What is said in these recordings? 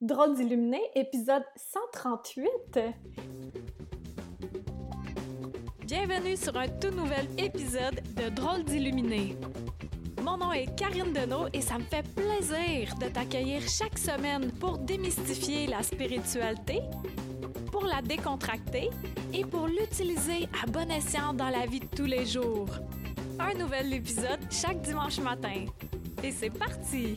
Drôle d'illuminé, épisode 138. Bienvenue sur un tout nouvel épisode de Drôle d'illuminé. Mon nom est Karine Deneau et ça me fait plaisir de t'accueillir chaque semaine pour démystifier la spiritualité, pour la décontracter et pour l'utiliser à bon escient dans la vie de tous les jours. Un nouvel épisode chaque dimanche matin. Et c'est parti!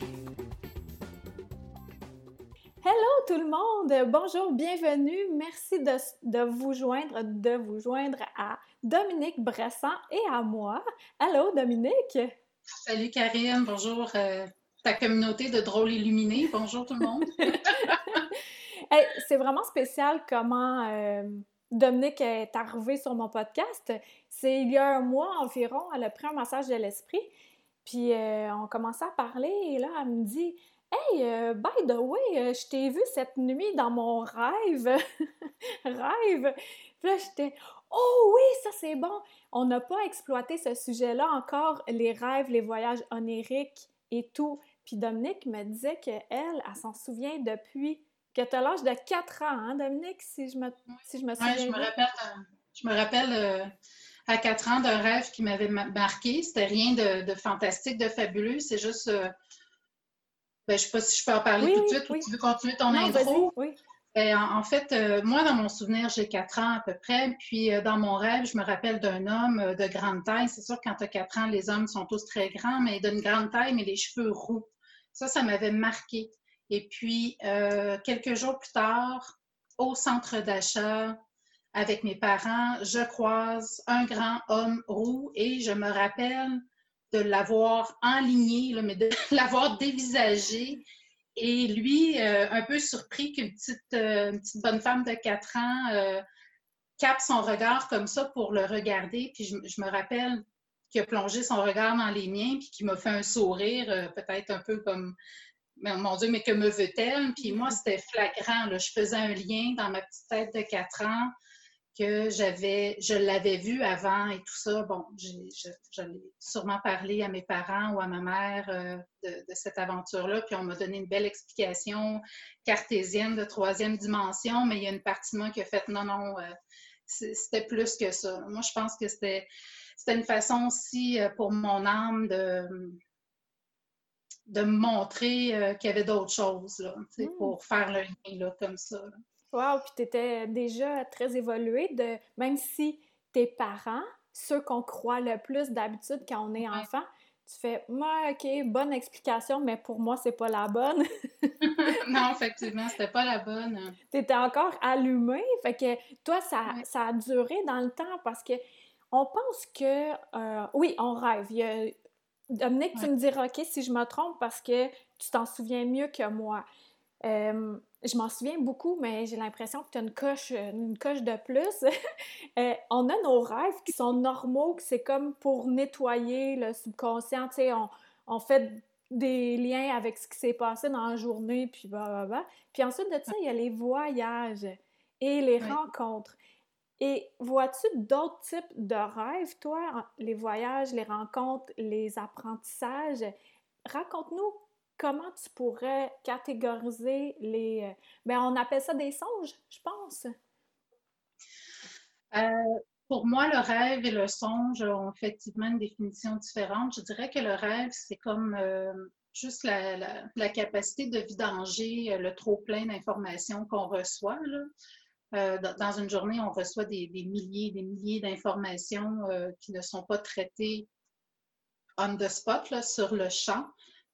Monde! Bonjour, bienvenue. Merci de, vous joindre, de vous joindre à Dominique Bressan et à moi. Hello Dominique! Salut Karine, bonjour euh, ta communauté de drôles illuminés. Bonjour tout le monde! c'est vraiment spécial comment euh, Dominique est arrivée sur mon podcast. C'est il y a un mois environ, elle a pris un massage de l'esprit. Puis euh, on commençait à parler et là, elle me dit Hey, euh, by the way, euh, je t'ai vu cette nuit dans mon rêve. rêve. Puis là, j'étais Oh oui, ça c'est bon. On n'a pas exploité ce sujet-là encore, les rêves, les voyages oniriques et tout. Puis Dominique me disait qu'elle, elle, s'en souvient depuis que tu as l'âge de 4 ans, hein, Dominique, si je me, si je me souviens. Oui, je me rappelle, euh, je me rappelle à 4 ans d'un rêve qui m'avait marqué. C'était rien de, fantastique, de fabuleux. C'est juste ben, je ne sais pas si je peux en parler tout de suite ou tu veux continuer ton intro? Oui. Ben, en, fait, euh, moi, dans mon souvenir, j'ai quatre ans à peu près. Puis, euh, dans mon rêve, je me rappelle d'un homme euh, de grande taille. C'est sûr, quand tu as quatre ans, les hommes sont tous très grands, mais d'une grande taille, mais les cheveux roux. Ça, ça m'avait marqué. Et puis, quelques jours plus tard, au centre d'achat, avec mes parents, je croise un grand homme roux et je me rappelle de l'avoir enligné, mais de l'avoir dévisagé. Et lui, euh, un peu surpris qu'une petite, euh, petite bonne femme de 4 ans euh, capte son regard comme ça pour le regarder. Puis je, me rappelle qu'il a plongé son regard dans les miens, puis qu'il m'a fait un sourire, peut-être un peu comme mon Dieu, mais que me veut-elle? Puis moi, c'était flagrant. Là. Je faisais un lien dans ma petite tête de 4 ans que j'avais, je l'avais vu avant et tout ça. Bon, j'allais sûrement parler à mes parents ou à ma mère euh, de, cette aventure-là, puis on m'a donné une belle explication cartésienne de troisième dimension, mais il y a une partie de moi qui a fait non, non, euh, c'était plus que ça. Moi, je pense que c'était, c'était une façon aussi euh, pour mon âme de de me montrer qu'il y avait d'autres choses, là, mmh. pour faire le lien là, comme ça. Wow, puis tu étais déjà très évoluée, de, même si tes parents, ceux qu'on croit le plus d'habitude quand on est enfant, tu fais, moi, OK, bonne explication, mais pour moi, c'est pas la bonne. non, effectivement, c'était pas la bonne. Tu étais encore allumée, fait que toi, ça, ça a duré dans le temps parce que on pense que, euh, oui, on rêve. Dominique, tu me diras, OK, si je me trompe parce que tu t'en souviens mieux que moi. Euh, je m'en souviens beaucoup, mais j'ai l'impression que tu as une coche, euh, une coche de plus. Euh, on a nos rêves qui sont normaux, que c'est comme pour nettoyer le subconscient. Tu sais, on, on, fait des liens avec ce qui s'est passé dans la journée, puis bah, bah, bah. Puis ensuite de ça, il y a les voyages et les rencontres. Et vois-tu d'autres types de rêves, toi, les voyages, les rencontres, les apprentissages? Raconte-nous comment tu pourrais catégoriser les... Euh, ben, on appelle ça des songes, je pense. Euh, pour moi, le rêve et le songe ont effectivement une définition différente. Je dirais que le rêve, c'est comme euh, juste la, capacité de vidanger le trop-plein d'informations qu'on reçoit. dans une journée, on reçoit des, milliers et des milliers d'informations qui ne sont pas traitées on the spot, sur le champ.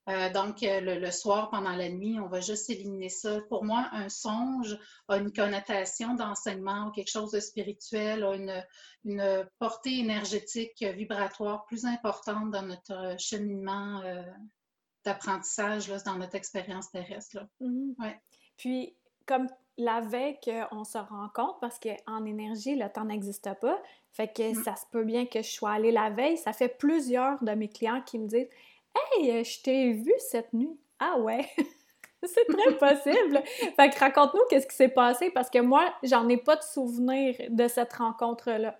Euh, donc, euh, le, soir, pendant la nuit, on va juste éliminer ça. Pour moi, un songe a une connotation d'enseignement ou quelque chose de spirituel, a une, portée énergétique, vibratoire plus importante dans notre cheminement euh, d'apprentissage, dans notre expérience terrestre. Mhm. Puis, comme la veille qu'on se rend compte, parce qu'en énergie, le temps n'existe pas, fait que mm. ça se peut bien que je sois allée la veille. Ça fait plusieurs de mes clients qui me disent Hey, euh, je t'ai vu cette nuit. Ah ouais. c'est très possible. fait que raconte-nous qu'est-ce qui s'est passé parce que moi, j'en ai pas de souvenir de cette rencontre-là.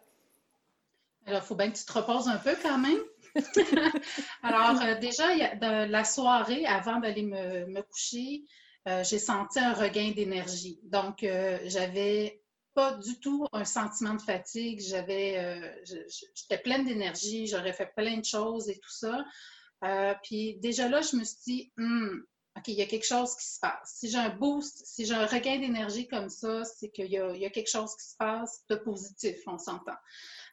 Alors, il faut bien que tu te reposes un peu quand même. Alors, euh, déjà, de la soirée, avant d'aller me, coucher, j'ai senti un regain d'énergie. Donc, j'avais pas du tout un sentiment de fatigue. J'avais, j'étais pleine d'énergie, j'aurais fait plein de choses et tout ça. Puis déjà là, je me suis dit, hmm, OK, il y a quelque chose qui se passe. Si j'ai un boost, si j'ai un regain d'énergie comme ça, c'est qu'il y, a quelque chose qui se passe de positif, on s'entend.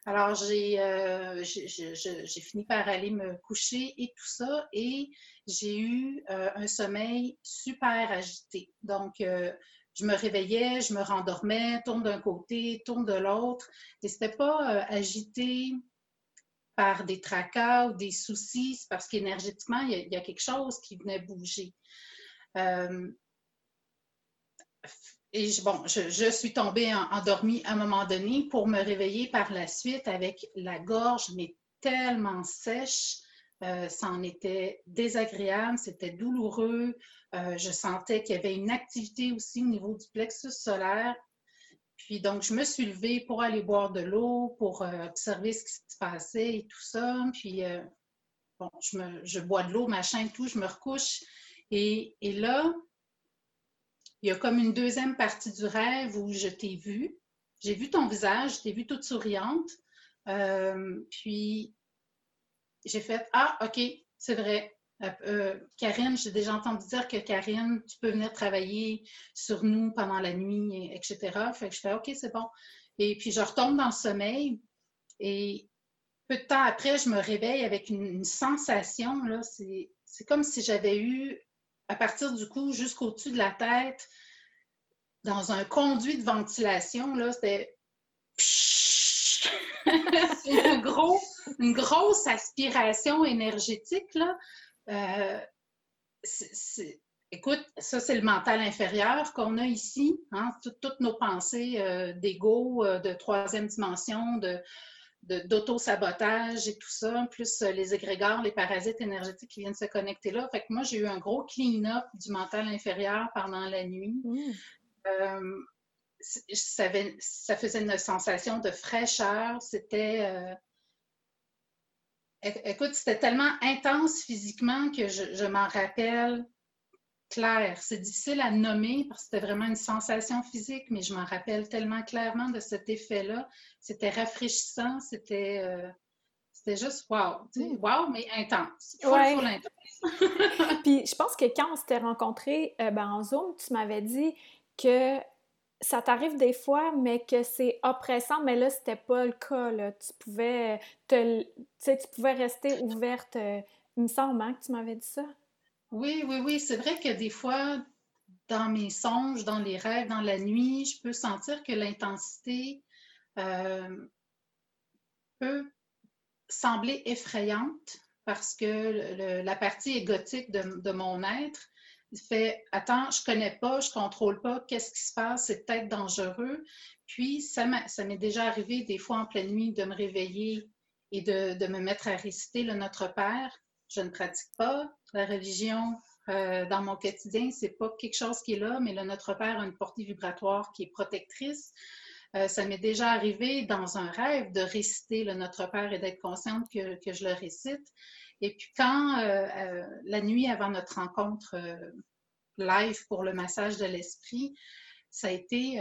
Alors, j'ai euh, fini par aller me coucher et tout ça, et j'ai eu euh, un sommeil super agité. Donc, euh, je me réveillais, je me rendormais, tourne d'un côté, tourne de l'autre, et c'était pas agité par des tracas ou des soucis, c'est parce qu'énergétiquement, il, y, a quelque chose qui venait bouger. Euh, et bon, je, suis tombée endormie à un moment donné pour me réveiller par la suite avec la gorge, mais tellement sèche. Euh, ça en était désagréable, c'était douloureux. Euh, je sentais qu'il y avait une activité aussi au niveau du plexus solaire. Puis donc, je me suis levée pour aller boire de l'eau, pour euh, observer ce qui se passait et tout ça. Puis, euh, bon, je, bois de l'eau, machin, tout, je me recouche. Et, là, il y a comme une deuxième partie du rêve où je t'ai vue. J'ai vu ton visage, je t'ai vue toute souriante. Euh, puis, j'ai fait Ah, OK, c'est vrai. Euh, euh, Karine, j'ai déjà entendu dire que Karine, tu peux venir travailler sur nous pendant la nuit, etc. Fait je fais OK, c'est bon. Et puis je retombe dans le sommeil et peu de temps après, je me réveille avec une, sensation, c'est, comme si j'avais eu, à partir du cou jusqu'au-dessus de la tête, dans un conduit de ventilation, c'était une, gros, une grosse aspiration énergétique. Euh, écoute, ça, c'est le mental inférieur qu'on a ici. Hein, toutes nos pensées euh, d'ego, euh, de troisième dimension, de, d'auto-sabotage et tout ça, plus les égrégores, les parasites énergétiques qui viennent se connecter là. Fait que moi, j'ai eu un gros clean-up du mental inférieur pendant la nuit. Mmh. ça, ça, faisait une sensation de fraîcheur. C'était Écoute, c'était tellement intense physiquement que je, m'en rappelle clair. C'est difficile à nommer parce que c'était vraiment une sensation physique, mais je m'en rappelle tellement clairement de cet effet-là. C'était rafraîchissant, c'était euh, juste wow. Mm. wow, mais intense. Ouais. Puis je pense que quand on s'était rencontrés euh, ben, en Zoom, tu m'avais dit que ça t'arrive des fois, mais que c'est oppressant, mais là, c'était pas le cas. Là. Tu pouvais te, tu pouvais rester ouverte. Euh, il me semble hein, que tu m'avais dit ça? Oui, oui, oui. C'est vrai que des fois, dans mes songes, dans les rêves, dans la nuit, je peux sentir que l'intensité euh, peut sembler effrayante parce que la partie égotique de, mon être fait Attends, je connais pas, je contrôle pas, qu'est-ce qui se passe, c'est peut-être dangereux. Puis, ça m'est déjà arrivé des fois en pleine nuit de me réveiller et de, me mettre à réciter le Notre Père. Je ne pratique pas la religion euh, dans mon quotidien, c'est pas quelque chose qui est là, mais le Notre Père a une portée vibratoire qui est protectrice. Euh, ça m'est déjà arrivé dans un rêve de réciter le Notre Père et d'être consciente que, je le récite. Et puis quand, euh, euh, la nuit avant notre rencontre euh, live pour le massage de l'esprit, ça a été...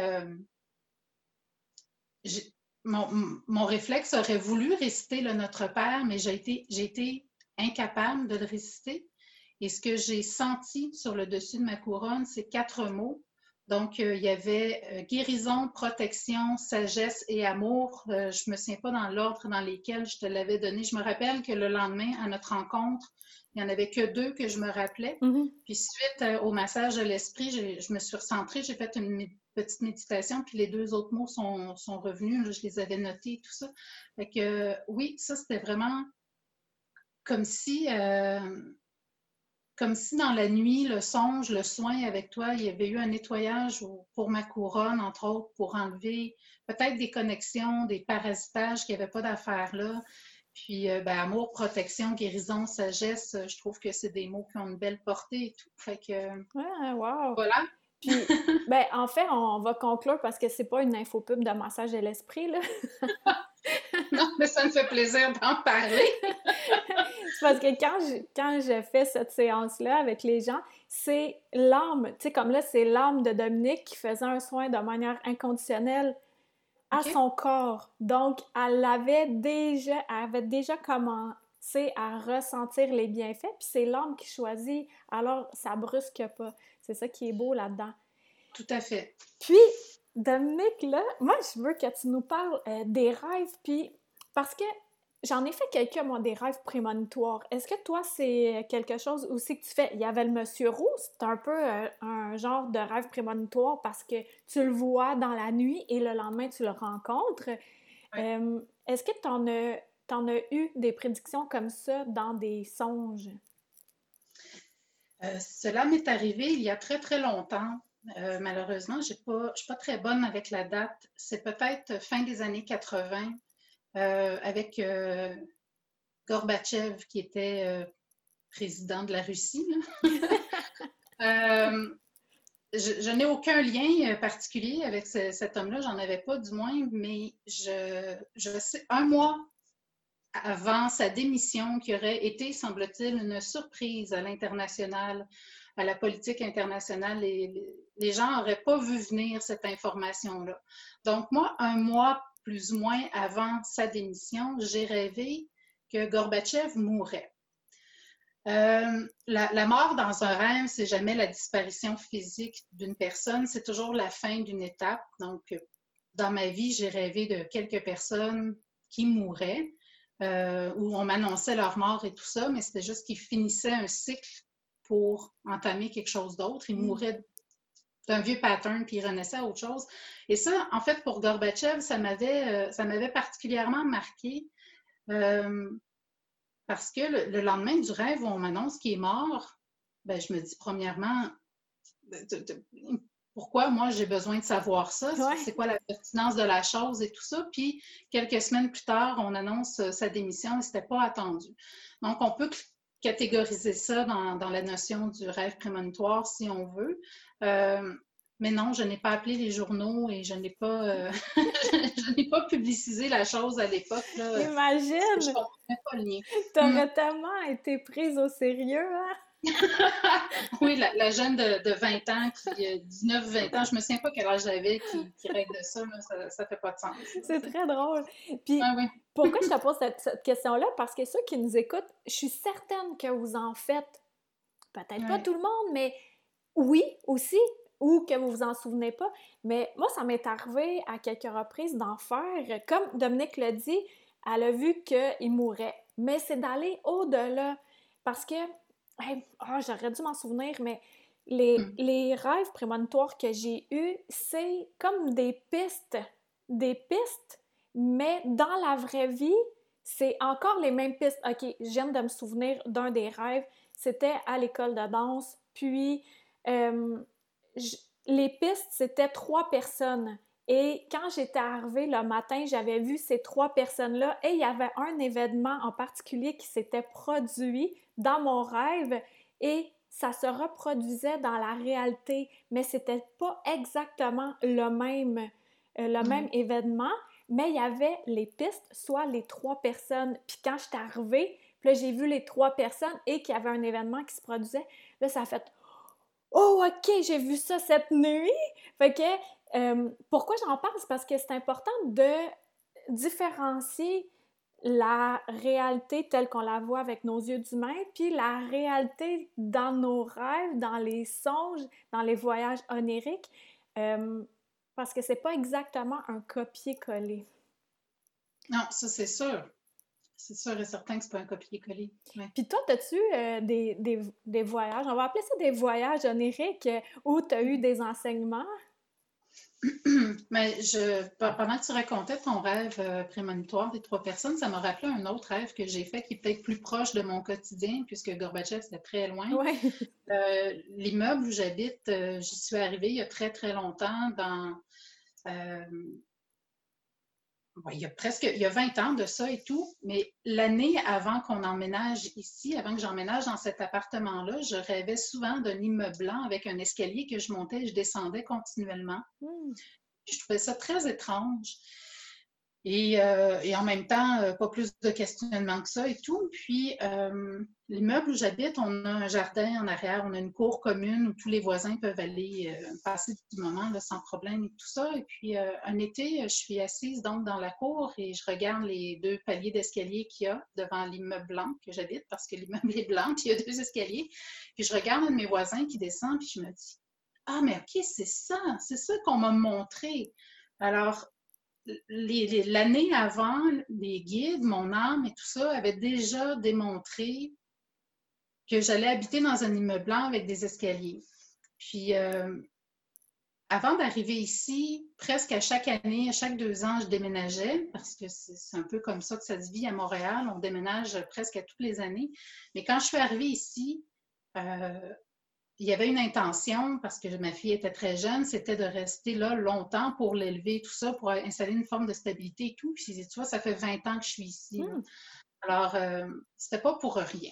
Mon, réflexe aurait voulu réciter le Notre Père, mais j'ai été, été incapable de le réciter. Et ce que j'ai senti sur le dessus de ma couronne, c'est quatre mots donc, euh, il y avait euh, guérison, protection, sagesse et amour. Euh, je ne me souviens pas dans l'ordre dans lesquels je te l'avais donné. Je me rappelle que le lendemain, à notre rencontre, il n'y en avait que deux que je me rappelais. Mm-hmm. Puis suite au massage de l'esprit, je me suis recentrée, j'ai fait une petite méditation, puis les deux autres mots sont, sont revenus. je les avais notés, tout ça. Fait que oui, ça, c'était vraiment comme si comme si dans la nuit, le songe, le soin avec toi, il y avait eu un nettoyage pour ma couronne, entre autres, pour enlever peut-être des connexions, des parasitages qui n'avaient pas d'affaires là. Puis, euh, ben, amour, protection, guérison, sagesse, je trouve que c'est des mots qui ont une belle portée et tout. Fait que. Ouais, wow! Voilà! Puis, ben, en fait, on va conclure parce que c'est pas une infopub de massage de l'esprit, là. non, mais ça me fait plaisir d'en parler. parce que quand je, quand je fais cette séance-là avec les gens, c'est l'âme, tu sais, comme là, c'est l'âme de Dominique qui faisait un soin de manière inconditionnelle à son corps. Donc, elle avait déjà, elle avait déjà commencé à ressentir les bienfaits, puis c'est l'âme qui choisit, alors ça brusque pas. C'est ça qui est beau là-dedans. Tout à fait. Puis, Dominique, là, moi, je veux que tu nous parles euh, des rêves, puis parce que J'en ai fait quelques, moi, des rêves prémonitoires. Est-ce que toi, c'est quelque chose aussi que tu fais? Il y avait le Monsieur Roux, c'est un peu euh, un genre de rêve prémonitoire parce que tu le vois dans la nuit et le lendemain, tu le rencontres. Euh, est-ce que tu en, en, as eu des prédictions comme ça dans des songes? Cela m'est arrivé il y a très, très longtemps. Malheureusement, je ne suis pas très bonne avec la date. C'est peut-être fin des années 80 euh, avec euh, Gorbatchev, qui était euh, président de la Russie. je, n'ai aucun lien particulier avec cet homme-là, j'en avais pas du moins, mais je, je sais un mois avant sa démission, qui aurait été, semble-t-il, une surprise à l'international, à la politique internationale. Les, gens n'auraient pas vu venir cette information-là. Donc, moi, un mois plus ou moins avant sa démission, j'ai rêvé que Gorbatchev mourrait. Euh, la, mort dans un rêve, c'est jamais la disparition physique d'une personne, c'est toujours la fin d'une étape. Donc, dans ma vie, j'ai rêvé de quelques personnes qui mouraient, euh, où on m'annonçait leur mort et tout ça, mais c'était juste qu'ils finissaient un cycle pour entamer quelque chose d'autre. Ils mm. mouraient d'un vieux pattern, puis il renaissait à autre chose. Et ça, en fait, pour Gorbatchev, ça m'avait, euh, ça m'avait particulièrement marqué euh, parce que le, lendemain du rêve où on m'annonce qu'il est mort, ben, je me dis premièrement, pourquoi moi j'ai besoin de savoir ça? C'est quoi la pertinence de la chose et tout ça? Puis quelques semaines plus tard, on annonce euh, sa démission et ce n'était pas attendu. Donc, on peut catégoriser ça dans, dans, la notion du rêve prémonitoire si on veut. Euh, mais non, je n'ai pas appelé les journaux et je n'ai pas, euh, je n'ai pas publicisé la chose à l'époque. Imagine! Je comprenais pas le lien. T'aurais mm. tellement été prise au sérieux, hein? oui, la, jeune de, 20 ans, qui a 19-20 ans, je me souviens pas quel âge j'avais, qui, qui règle de ça, ça, ça fait pas de sens. C'est très drôle. Puis, ah pourquoi je te pose cette, question-là? Parce que ceux qui nous écoutent, je suis certaine que vous en faites, peut-être pas tout le monde, mais oui, aussi, ou que vous vous en souvenez pas. Mais moi, ça m'est arrivé à quelques reprises d'en faire. Comme Dominique l'a dit, elle a vu qu'il mourait. Mais c'est d'aller au-delà. Parce que, ah, j'aurais dû m'en souvenir, mais les, hmm. les rêves prémonitoires que j'ai eus, c'est comme des pistes. Des pistes, mais dans la vraie vie, c'est encore les mêmes pistes. OK, je viens de me souvenir d'un des rêves. C'était à l'école de danse. Puis, euh, les pistes, c'était trois personnes. Et quand j'étais arrivée le matin, j'avais vu ces trois personnes-là et il y avait un événement en particulier qui s'était produit dans mon rêve et ça se reproduisait dans la réalité, mais c'était pas exactement le même, euh, le mm. même événement, mais il y avait les pistes, soit les trois personnes. Puis quand j'étais arrivée, puis là, j'ai vu les trois personnes et qu'il y avait un événement qui se produisait, là, ça a fait Oh, OK, j'ai vu ça cette nuit. Fait euh, pourquoi j'en parle? C'est parce que c'est important de différencier la réalité telle qu'on la voit avec nos yeux d'humain, puis la réalité dans nos rêves, dans les songes, dans les voyages oniriques, euh, parce que c'est pas exactement un copier-coller. Non, ça c'est sûr. C'est sûr et certain que c'est pas un copier-coller. Puis toi, as-tu euh, des, des, des, voyages, on va appeler ça des voyages onériques, euh, où tu as eu des enseignements? Mais je, pendant que tu racontais ton rêve euh, prémonitoire des trois personnes, ça m'a rappelé un autre rêve que j'ai fait qui est peut-être plus proche de mon quotidien, puisque Gorbatchev, c'était très loin. L'immeuble où j'habite, j'y suis arrivée il y a très, très longtemps dans il y a presque il y a 20 ans de ça et tout, mais l'année avant qu'on emménage ici, avant que j'emménage dans cet appartement-là, je rêvais souvent d'un immeuble blanc avec un escalier que je montais et je descendais continuellement. Hmm. Je trouvais ça très étrange. Et, euh, et, en même temps, euh, pas plus de questionnements que ça et tout. Puis, euh, l'immeuble où j'habite, on a un jardin en arrière, on a une cour commune où tous les voisins peuvent aller passer du moment là, sans problème et tout ça. Et puis, un été, je suis assise donc dans la cour et je regarde les deux paliers d'escalier qu'il y a devant l'immeuble blanc que j'habite parce que l'immeuble est blanc, puis il y a deux escaliers. Puis, je regarde un de mes voisins qui descend, puis je me dis, ah, mais OK, c'est ça, c'est ça qu'on m'a montré. Alors, l'année avant, les guides, mon âme et tout ça avaient déjà démontré que j'allais habiter dans un immeuble blanc avec des escaliers. Puis, euh, avant d'arriver ici, presque à chaque année, à chaque deux ans, je déménageais parce que c'est un peu comme ça que ça se vit à Montréal. On déménage presque à toutes les années. Mais quand je suis arrivée ici, euh, il y avait une intention, parce que ma fille était très jeune, c'était de rester là longtemps pour l'élever, tout ça, pour installer une forme de stabilité et tout. Puis, tu vois, ça fait 20 ans que je suis ici. Hmm. Alors, euh, c'était pas pour rien.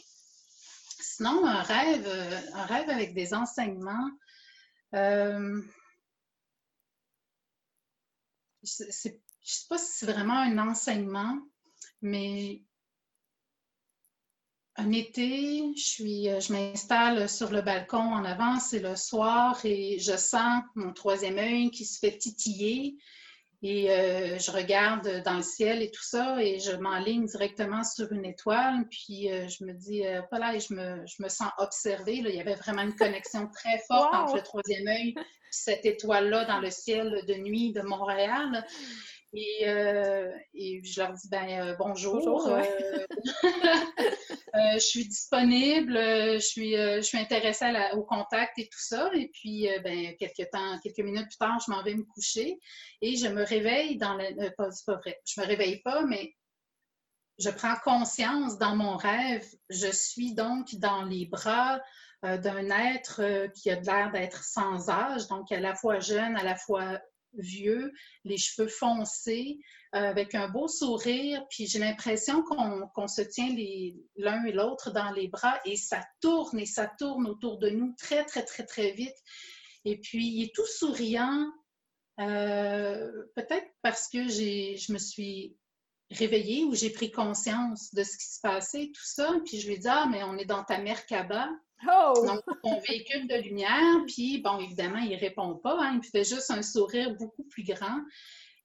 Sinon, un rêve, euh, un rêve avec des enseignements. Euh, je ne sais pas si c'est vraiment un enseignement, mais un été, je suis, euh, je m'installe sur le balcon en avant, c'est le soir et je sens mon troisième œil qui se fait titiller et euh, je regarde dans le ciel et tout ça et je m'enligne directement sur une étoile. Puis euh, je me dis voilà et je me, je me sens observée il y avait vraiment une connexion très forte entre le troisième œil et cette étoile là dans le ciel de nuit de Montréal et, euh, et, je leur dis ben euh, bonjour. Euh, je suis disponible, je suis, je suis intéressée au contact et tout ça. Et puis, ben, quelques temps, quelques minutes plus tard, je m'en vais me coucher et je me réveille dans le. pas, pas vrai. Je me réveille pas, mais je prends conscience dans mon rêve. Je suis donc dans les bras d'un être qui a l'air d'être sans âge, donc à la fois jeune, à la fois vieux, les cheveux foncés, euh, avec un beau sourire, puis j'ai l'impression qu'on se tient l'un et l'autre dans les bras et ça tourne et ça tourne autour de nous très, très, très, très vite. Et puis, il est tout souriant, euh, peut-être parce que je me suis réveillée ou j'ai pris conscience de ce qui se passait, tout ça. Puis je lui dit, ah, mais on est dans ta Merkaba. Oh! Donc, ton véhicule de lumière, puis bon, évidemment, il répond pas, hein, il fait juste un sourire beaucoup plus grand.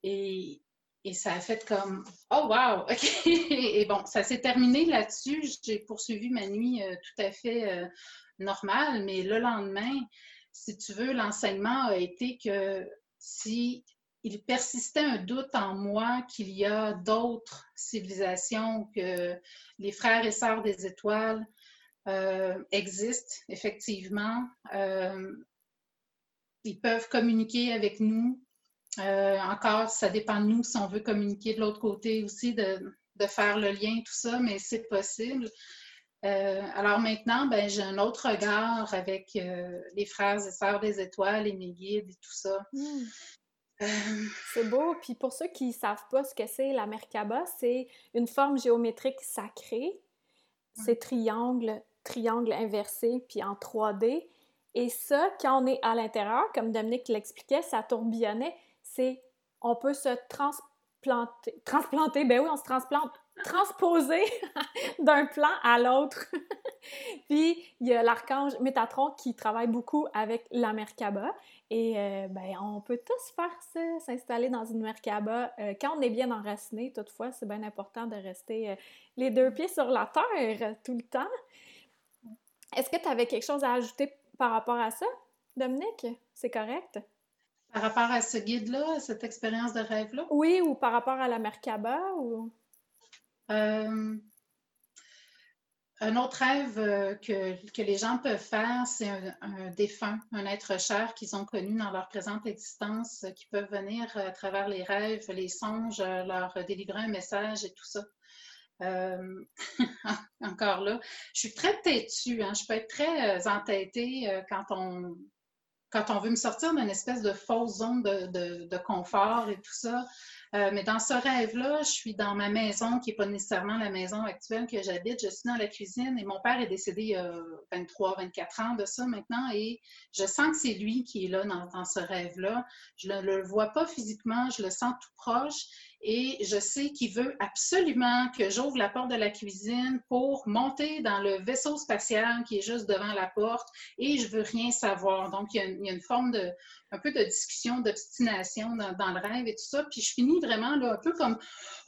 Et, et ça a fait comme Oh wow! OK! et bon, ça s'est terminé là-dessus. J'ai poursuivi ma nuit euh, tout à fait euh, normale, mais le lendemain, si tu veux, l'enseignement a été que si il persistait un doute en moi qu'il y a d'autres civilisations que les frères et sœurs des étoiles, euh, existent effectivement. Euh, ils peuvent communiquer avec nous. Euh, encore, ça dépend de nous si on veut communiquer de l'autre côté aussi, de, faire le lien, tout ça, mais c'est possible. alors maintenant, ben, j'ai un autre regard avec les frères et sœurs des étoiles et mes guides et tout ça. Hmm. C'est beau. Puis pour ceux qui ne savent pas ce que c'est la Merkaba, c'est une forme géométrique sacrée. C'est triangle triangle inversé puis en 3D. Et ça, quand on est à l'intérieur, comme Dominique l'expliquait, ça tourbillonnait, c'est on peut se transplanter, transplanter, ben oui, on se transplante, transposer d'un plan à l'autre. Puis il y a l'archange Métatron qui travaille beaucoup avec la Merkaba. Et euh, ben, on peut tous faire ça, s'installer dans une Merkaba. Euh, quand on est bien enraciné, toutefois, c'est bien important de rester euh, les deux pieds sur la terre tout le temps. Est-ce que tu avais quelque chose à ajouter par rapport à ça, Dominique? C'est correct? Par rapport à ce guide-là, cette expérience de rêve-là? Oui, ou par rapport à la Merkaba? Ou... Euh, un autre rêve euh, que, les gens peuvent faire, c'est un, défunt, un être cher qu'ils ont connu dans leur présente existence, qui peuvent venir à travers les rêves, les songes, leur délivrer un message et tout ça. Euh, encore là, je suis très têtue, hein. je peux être très euh, entêtée euh, quand on quand on veut me sortir d'une espèce de fausse zone de, confort et tout ça. Mais dans ce rêve-là, je suis dans ma maison, qui n'est pas nécessairement la maison actuelle que j'habite. Je suis dans la cuisine et mon père est décédé il y a 23, 24 ans de ça maintenant. Et je sens que c'est lui qui est là dans, ce rêve-là. Je ne le vois pas physiquement, je le sens tout proche et je sais qu'il veut absolument que j'ouvre la porte de la cuisine pour monter dans le vaisseau spatial qui est juste devant la porte et je veux rien savoir. Donc, il y a une, forme de, un peu de discussion, d'obstination dans, le rêve et tout ça. Puis je finis vraiment là, un peu comme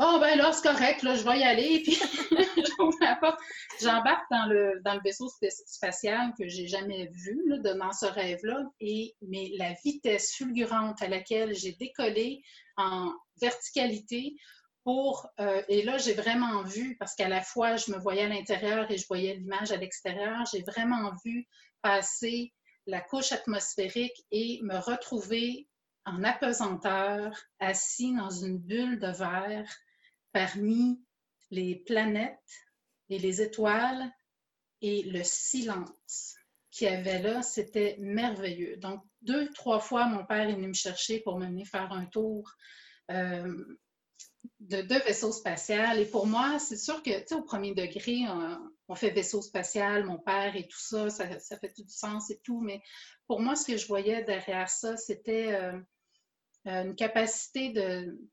Oh, ben là, c'est correct, là, je vais y aller. Puis j'ouvre la porte. J'embarque dans le, dans le vaisseau spatial que j'ai jamais vu là, dans ce rêve-là. Et mais la vitesse fulgurante à laquelle j'ai décollé en verticalité pour, euh, et là, j'ai vraiment vu, parce qu'à la fois, je me voyais à l'intérieur et je voyais l'image à l'extérieur, j'ai vraiment vu passer la couche atmosphérique et me retrouver en apesanteur, assis dans une bulle de verre parmi les planètes et les étoiles et le silence qu'il y avait là, c'était merveilleux. Donc, deux, trois fois, mon père est venu me chercher pour me venir faire un tour euh, de deux vaisseaux spatials. Et pour moi, c'est sûr que, tu sais, au premier degré, on, fait vaisseau spatial, mon père et tout ça, ça, fait tout du sens et tout. Mais pour moi, ce que je voyais derrière ça, c'était euh, euh, une capacité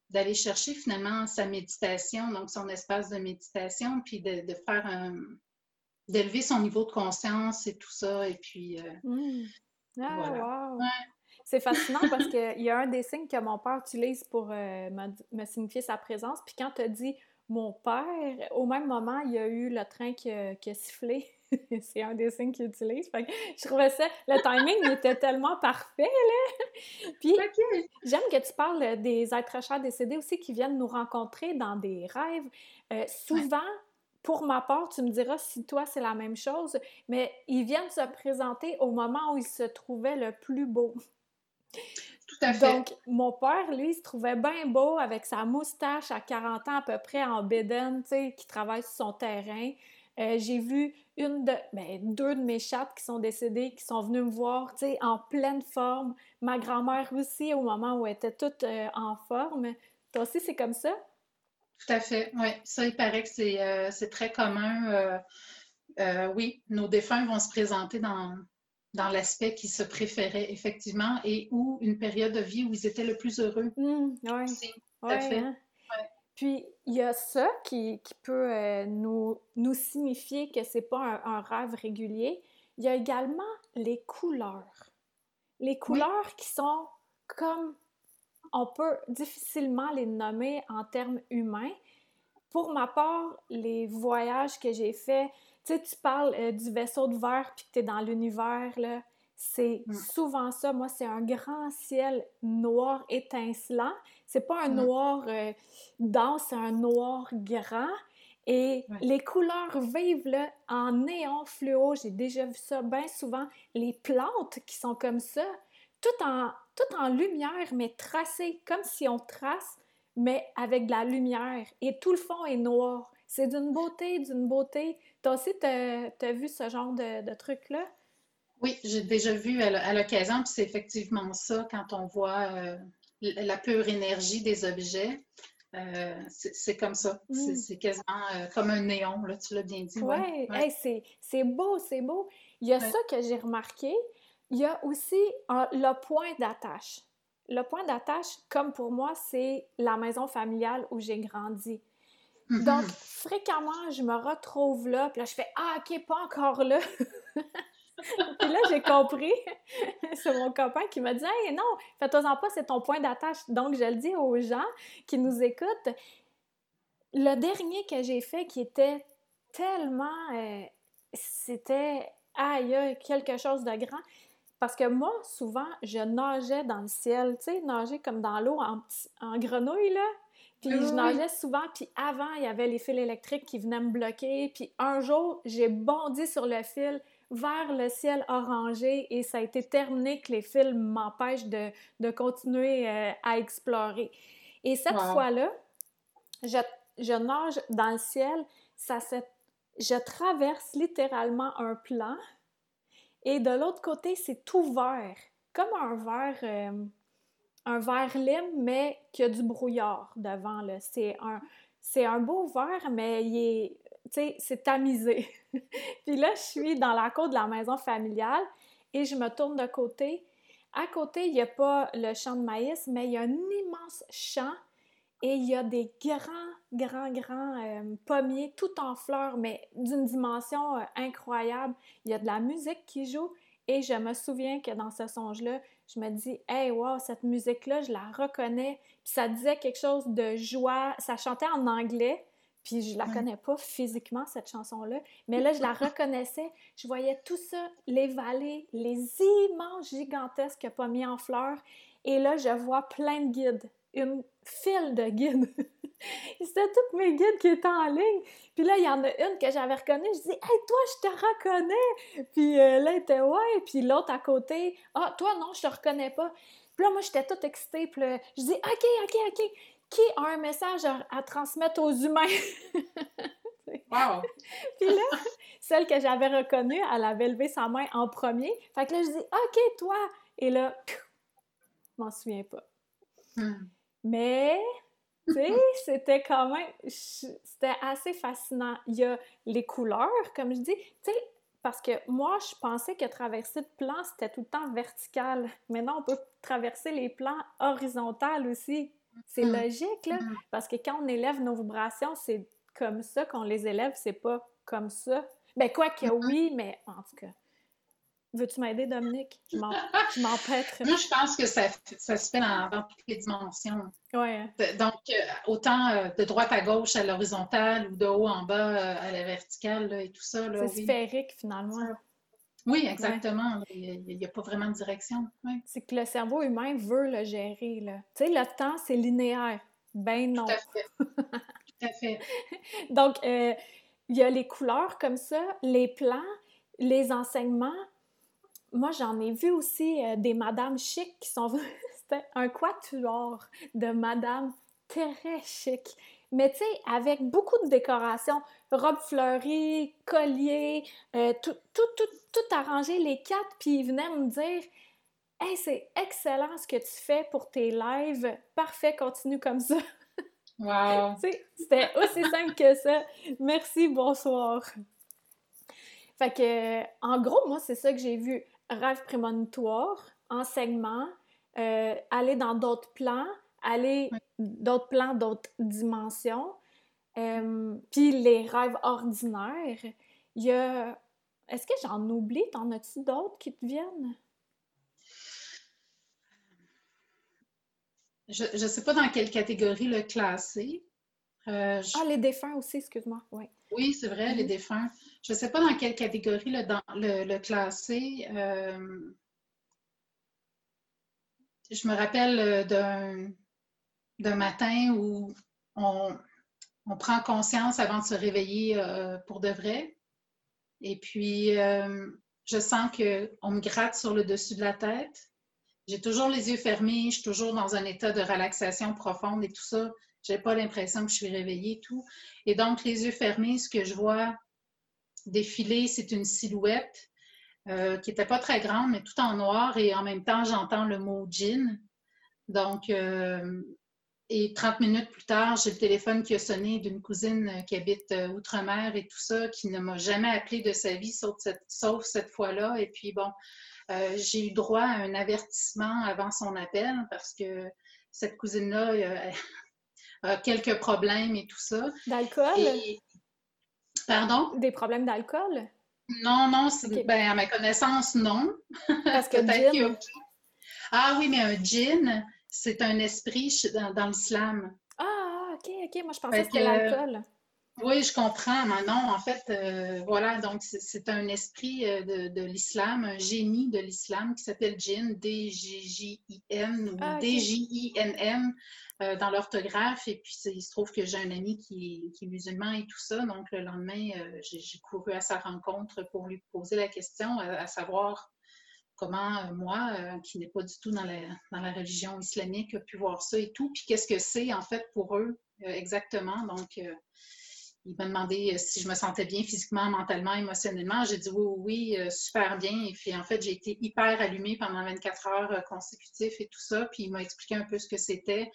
d'aller chercher finalement sa méditation, donc son espace de méditation, puis de, faire un d'élever son niveau de conscience et tout ça. Et puis, mmh. ah, voilà. C'est fascinant parce qu'il y a un des signes que mon père utilise pour euh, me, signifier sa présence. Puis quand tu as dit mon père, au même moment, il y a eu le train qui a, sifflé. c'est un des signes qu'il utilise. je trouvais ça, le timing était tellement parfait, là. Puis, j'aime que tu parles des êtres chers décédés aussi qui viennent nous rencontrer dans des rêves. Euh, souvent, pour ma part, tu me diras si toi c'est la même chose, mais ils viennent se présenter au moment où ils se trouvaient le plus beau. Tout à fait. Donc, mon père, lui, se trouvait bien beau avec sa moustache à 40 ans à peu près en bédaine, tu sais, qui travaille sur son terrain. Euh, j'ai vu une de, ben, deux de mes chattes qui sont décédées, qui sont venues me voir, tu sais, en pleine forme. Ma grand-mère aussi, au moment où elle était toute euh, en forme. Toi aussi, c'est comme ça? Tout à fait, oui. Ça, il paraît que c'est euh, très commun. oui, nos défunts vont se présenter dans, dans l'aspect qui se préférait effectivement et où une période de vie où ils étaient le plus heureux. Mmh, oui, hein. Puis, il y a ça qui, peut euh, nous, nous signifier que c'est pas un, rêve régulier. Il y a également les couleurs. Les couleurs qui sont comme, on peut difficilement les nommer en termes humains. Pour ma part, les voyages que j'ai faits, tu sais, tu parles euh, du vaisseau de verre puis que tu es dans l'univers, là. C'est mm. souvent ça. Moi, c'est un grand ciel noir étincelant. C'est pas un mm. noir euh, dense, c'est un noir grand. Et les couleurs vives, là, en néon fluo, j'ai déjà vu ça bien souvent. Les plantes qui sont comme ça, tout en, tout en lumière, mais tracées, comme si on trace, mais avec de la lumière. Et tout le fond est noir. C'est d'une beauté, d'une beauté. Toi aussi, tu as, vu ce genre de, truc-là? Oui, j'ai déjà vu à l'occasion, puis c'est effectivement ça quand on voit euh, la pure énergie des objets. Euh, c'est comme ça. Mm. C'est quasiment euh, comme un néon, là, tu l'as bien dit. Ouais. ouais. c'est beau, c'est beau. Il y a ça que j'ai remarqué. Il y a aussi le point d'attache. Le point d'attache, comme pour moi, c'est la maison familiale où j'ai grandi. Donc, mm-hmm. fréquemment, je me retrouve là, puis là, je fais Ah, OK, pas encore là. puis là, j'ai compris. c'est mon copain qui m'a dit Hey, non, fais-toi-en pas, c'est ton point d'attache. Donc, je le dis aux gens qui nous écoutent. Le dernier que j'ai fait qui était tellement. Euh, c'était aïe, quelque chose de grand. Parce que moi, souvent, je nageais dans le ciel, tu sais, nager comme dans l'eau en, en grenouille, là. Puis je nageais souvent, puis avant, il y avait les fils électriques qui venaient me bloquer. Puis un jour, j'ai bondi sur le fil vers le ciel orangé et ça a été terminé que les fils m'empêchent de, de, continuer euh, à explorer. Et cette fois-là, je, je, nage dans le ciel, ça se, je traverse littéralement un plan et de l'autre côté, c'est tout vert, comme un verre... Euh, un mais qui a du brouillard devant. C'est un, beau vert, mais c'est tamisé. Puis là, je suis dans la cour de la maison familiale et je me tourne de côté. À côté, il n'y a pas le champ de maïs, mais il y a un immense champ et il y a des grands, grands, grands euh, pommiers tout en fleurs, mais d'une dimension euh, incroyable. Il y a de la musique qui joue et je me souviens que dans ce songe-là, je me dis, hey, wow, cette musique-là, je la reconnais. Puis ça disait quelque chose de joie. Ça chantait en anglais, puis je la connais pas physiquement, cette chanson-là. Mais là, je la reconnaissais. Je voyais tout ça, les vallées, les immenses gigantesques pommiers en fleurs. Et là, je vois plein de guides, une file de guides. C'était toutes mes guides qui étaient en ligne. Puis là, il y en a une que j'avais reconnue. Je dis Hey, toi, je te reconnais. Puis euh, là, elle était Ouais. Puis l'autre à côté Ah, toi, non, je te reconnais pas. Puis là, moi, j'étais toute excitée. Puis là, je dis OK, OK, OK. Qui a un message à, transmettre aux humains? wow! Puis là, celle que j'avais reconnue, elle avait levé sa main en premier. Fait que là, je dis OK, toi. Et là, je m'en souviens pas. Hmm. Mais tu sais, c'était quand même, c'était assez fascinant. Il y a les couleurs, comme je dis, tu sais, parce que moi, je pensais que traverser de plans, c'était tout le temps vertical. Maintenant, on peut traverser les plans horizontales aussi. C'est mm. logique, là, mm. parce que quand on élève nos vibrations, c'est comme ça qu'on les élève, c'est pas comme ça. Ben, quoi que mm-hmm. oui, mais en tout cas. Veux-tu m'aider, Dominique? Je m'empêtre. Moi, je pense que ça, ça se fait dans, toutes les dimensions. Ouais. Donc, euh, autant euh, de droite à gauche à l'horizontale ou de haut en bas euh, à la verticale et tout ça. C'est sphérique, finalement. Oui, exactement. Il n'y a, pas vraiment de direction. C'est que le cerveau humain veut le gérer. Tu sais, le temps, c'est linéaire. Ben non. Tout à fait. Tout à fait. Donc, il y a les couleurs comme ça, les plans, les enseignements, moi, j'en ai vu aussi euh, des madames chic qui sont C'était un quatuor de madames très chic. Mais tu sais, avec beaucoup de décorations, robes fleuries, colliers, euh, tout, tout, tout, tout, arrangé, les quatre, puis ils venaient me dire Hey, c'est excellent ce que tu fais pour tes lives. Parfait, continue comme ça. Wow! C'était aussi simple que ça. Merci, bonsoir. Fait que, en gros, moi, c'est ça que j'ai vu rêve prémonitoire, enseignement, euh, aller dans d'autres plans, aller d'autres plans, d'autres dimensions. Euh, puis les rêves ordinaires, il y a... Est-ce que j'en oublie? T'en as-tu d'autres qui te viennent? Je ne sais pas dans quelle catégorie le classer. Euh, ah, les défunts aussi, excuse-moi. Oui, oui c'est vrai, les mhm. défunts. Je ne sais pas dans quelle catégorie le, classer. Euh, je me rappelle euh, d'un matin où on, prend conscience avant de se réveiller pour de vrai. Et puis, je sens qu'on me gratte sur le dessus de la tête. J'ai toujours les yeux fermés, je suis toujours dans un état de relaxation profonde et tout ça. Je n'ai pas l'impression que je suis réveillée et tout. Et donc, les yeux fermés, ce que je vois défiler, c'est une silhouette euh, qui n'était pas très grande, mais tout en noir. Et en même temps, j'entends le mot jean. Donc, euh, et 30 minutes plus tard, j'ai le téléphone qui a sonné d'une cousine qui habite euh, outre-mer et tout ça, qui ne m'a jamais appelé de sa vie sauf cette, sauf cette fois-là. Et puis, bon, j'ai eu droit à un avertissement avant son appel parce que cette cousine-là, euh, quelques problèmes et tout ça. D'alcool? Pardon? Des problèmes d'alcool? Non, non, ben, à ma connaissance, non. Parce que gin... Ah oui, mais un djinn, c'est un esprit dans, l'islam. Ah, ok, ok. Moi, je pensais que c'était l'alcool. Oui, je comprends, mais non, en fait, euh, voilà, donc c'est un esprit euh, de, l'islam, un génie de l'islam qui s'appelle djinn, D-J-J-I-N ou ah, D-J-I-N-N. Euh, dans l'orthographe. Et puis, il se trouve que j'ai un ami qui, est musulman et tout ça. Donc, le lendemain, euh, j'ai couru à sa rencontre pour lui poser la question, à, savoir comment euh, moi, qui n'ai pas du tout dans la, dans la, religion islamique, a pu voir ça et tout. Puis, qu'est-ce que c'est, en fait, pour eux exactement? Donc, il m'a demandé si je me sentais bien physiquement, mentalement, émotionnellement. J'ai dit oui, oui, super bien. Et puis en fait, j'ai été hyper allumée pendant 24 heures consécutives et tout ça. Puis il m'a expliqué un peu ce que c'était.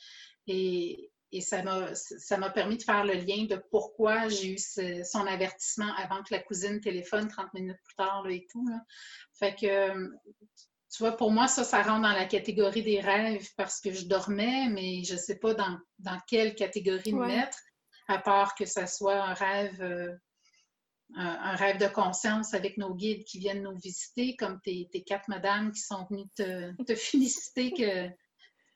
Et, et ça m'a permis de faire le lien de pourquoi j'ai eu son avertissement avant que la cousine téléphone 30 minutes plus tard et tout. Fait que, tu vois, pour moi, ça, ça rentre dans la catégorie des rêves parce que je dormais, mais je ne sais pas dans, quelle catégorie me mettre, à part que ça soit un rêve, euh, un, rêve de conscience avec nos guides qui viennent nous visiter, comme tes, quatre madames qui sont venues te, te féliciter que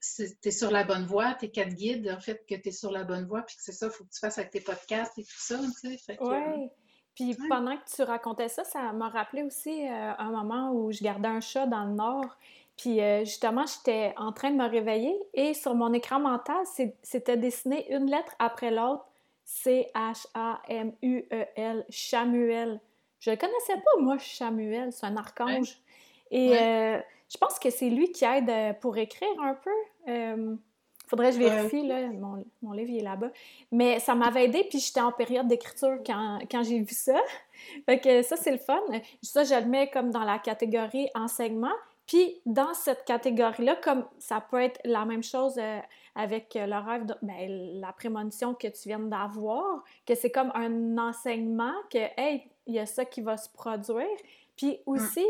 tu es sur la bonne voie, tes quatre guides, en fait, que tu es sur la bonne voie, puis que c'est ça, il faut que tu fasses avec tes podcasts et tout ça, tu sais. Oui. Puis pendant que tu racontais ça, ça m'a rappelé aussi euh, un moment où je gardais un chat dans le nord. Puis euh, justement, j'étais en train de me réveiller et sur mon écran mental, c'était dessiné une lettre après l'autre. C-H-A-M-U-E-L, Chamuel. Je ne connaissais pas, moi, Chamuel, c'est un archange. Et euh, je pense que c'est lui qui aide pour écrire un peu. Faudrait que je vérifie, là, mon, mon livre est là-bas. Mais ça m'avait aidé, puis j'étais en période d'écriture quand, quand j'ai vu ça. fait que ça, c'est le fun. Ça, je le mets comme dans la catégorie enseignement. Puis dans cette catégorie-là, comme ça peut être la même chose euh, avec le rêve, de, ben, la prémonition que tu viens d'avoir, que c'est comme un enseignement, que, hey, il y a ça qui va se produire. Puis aussi,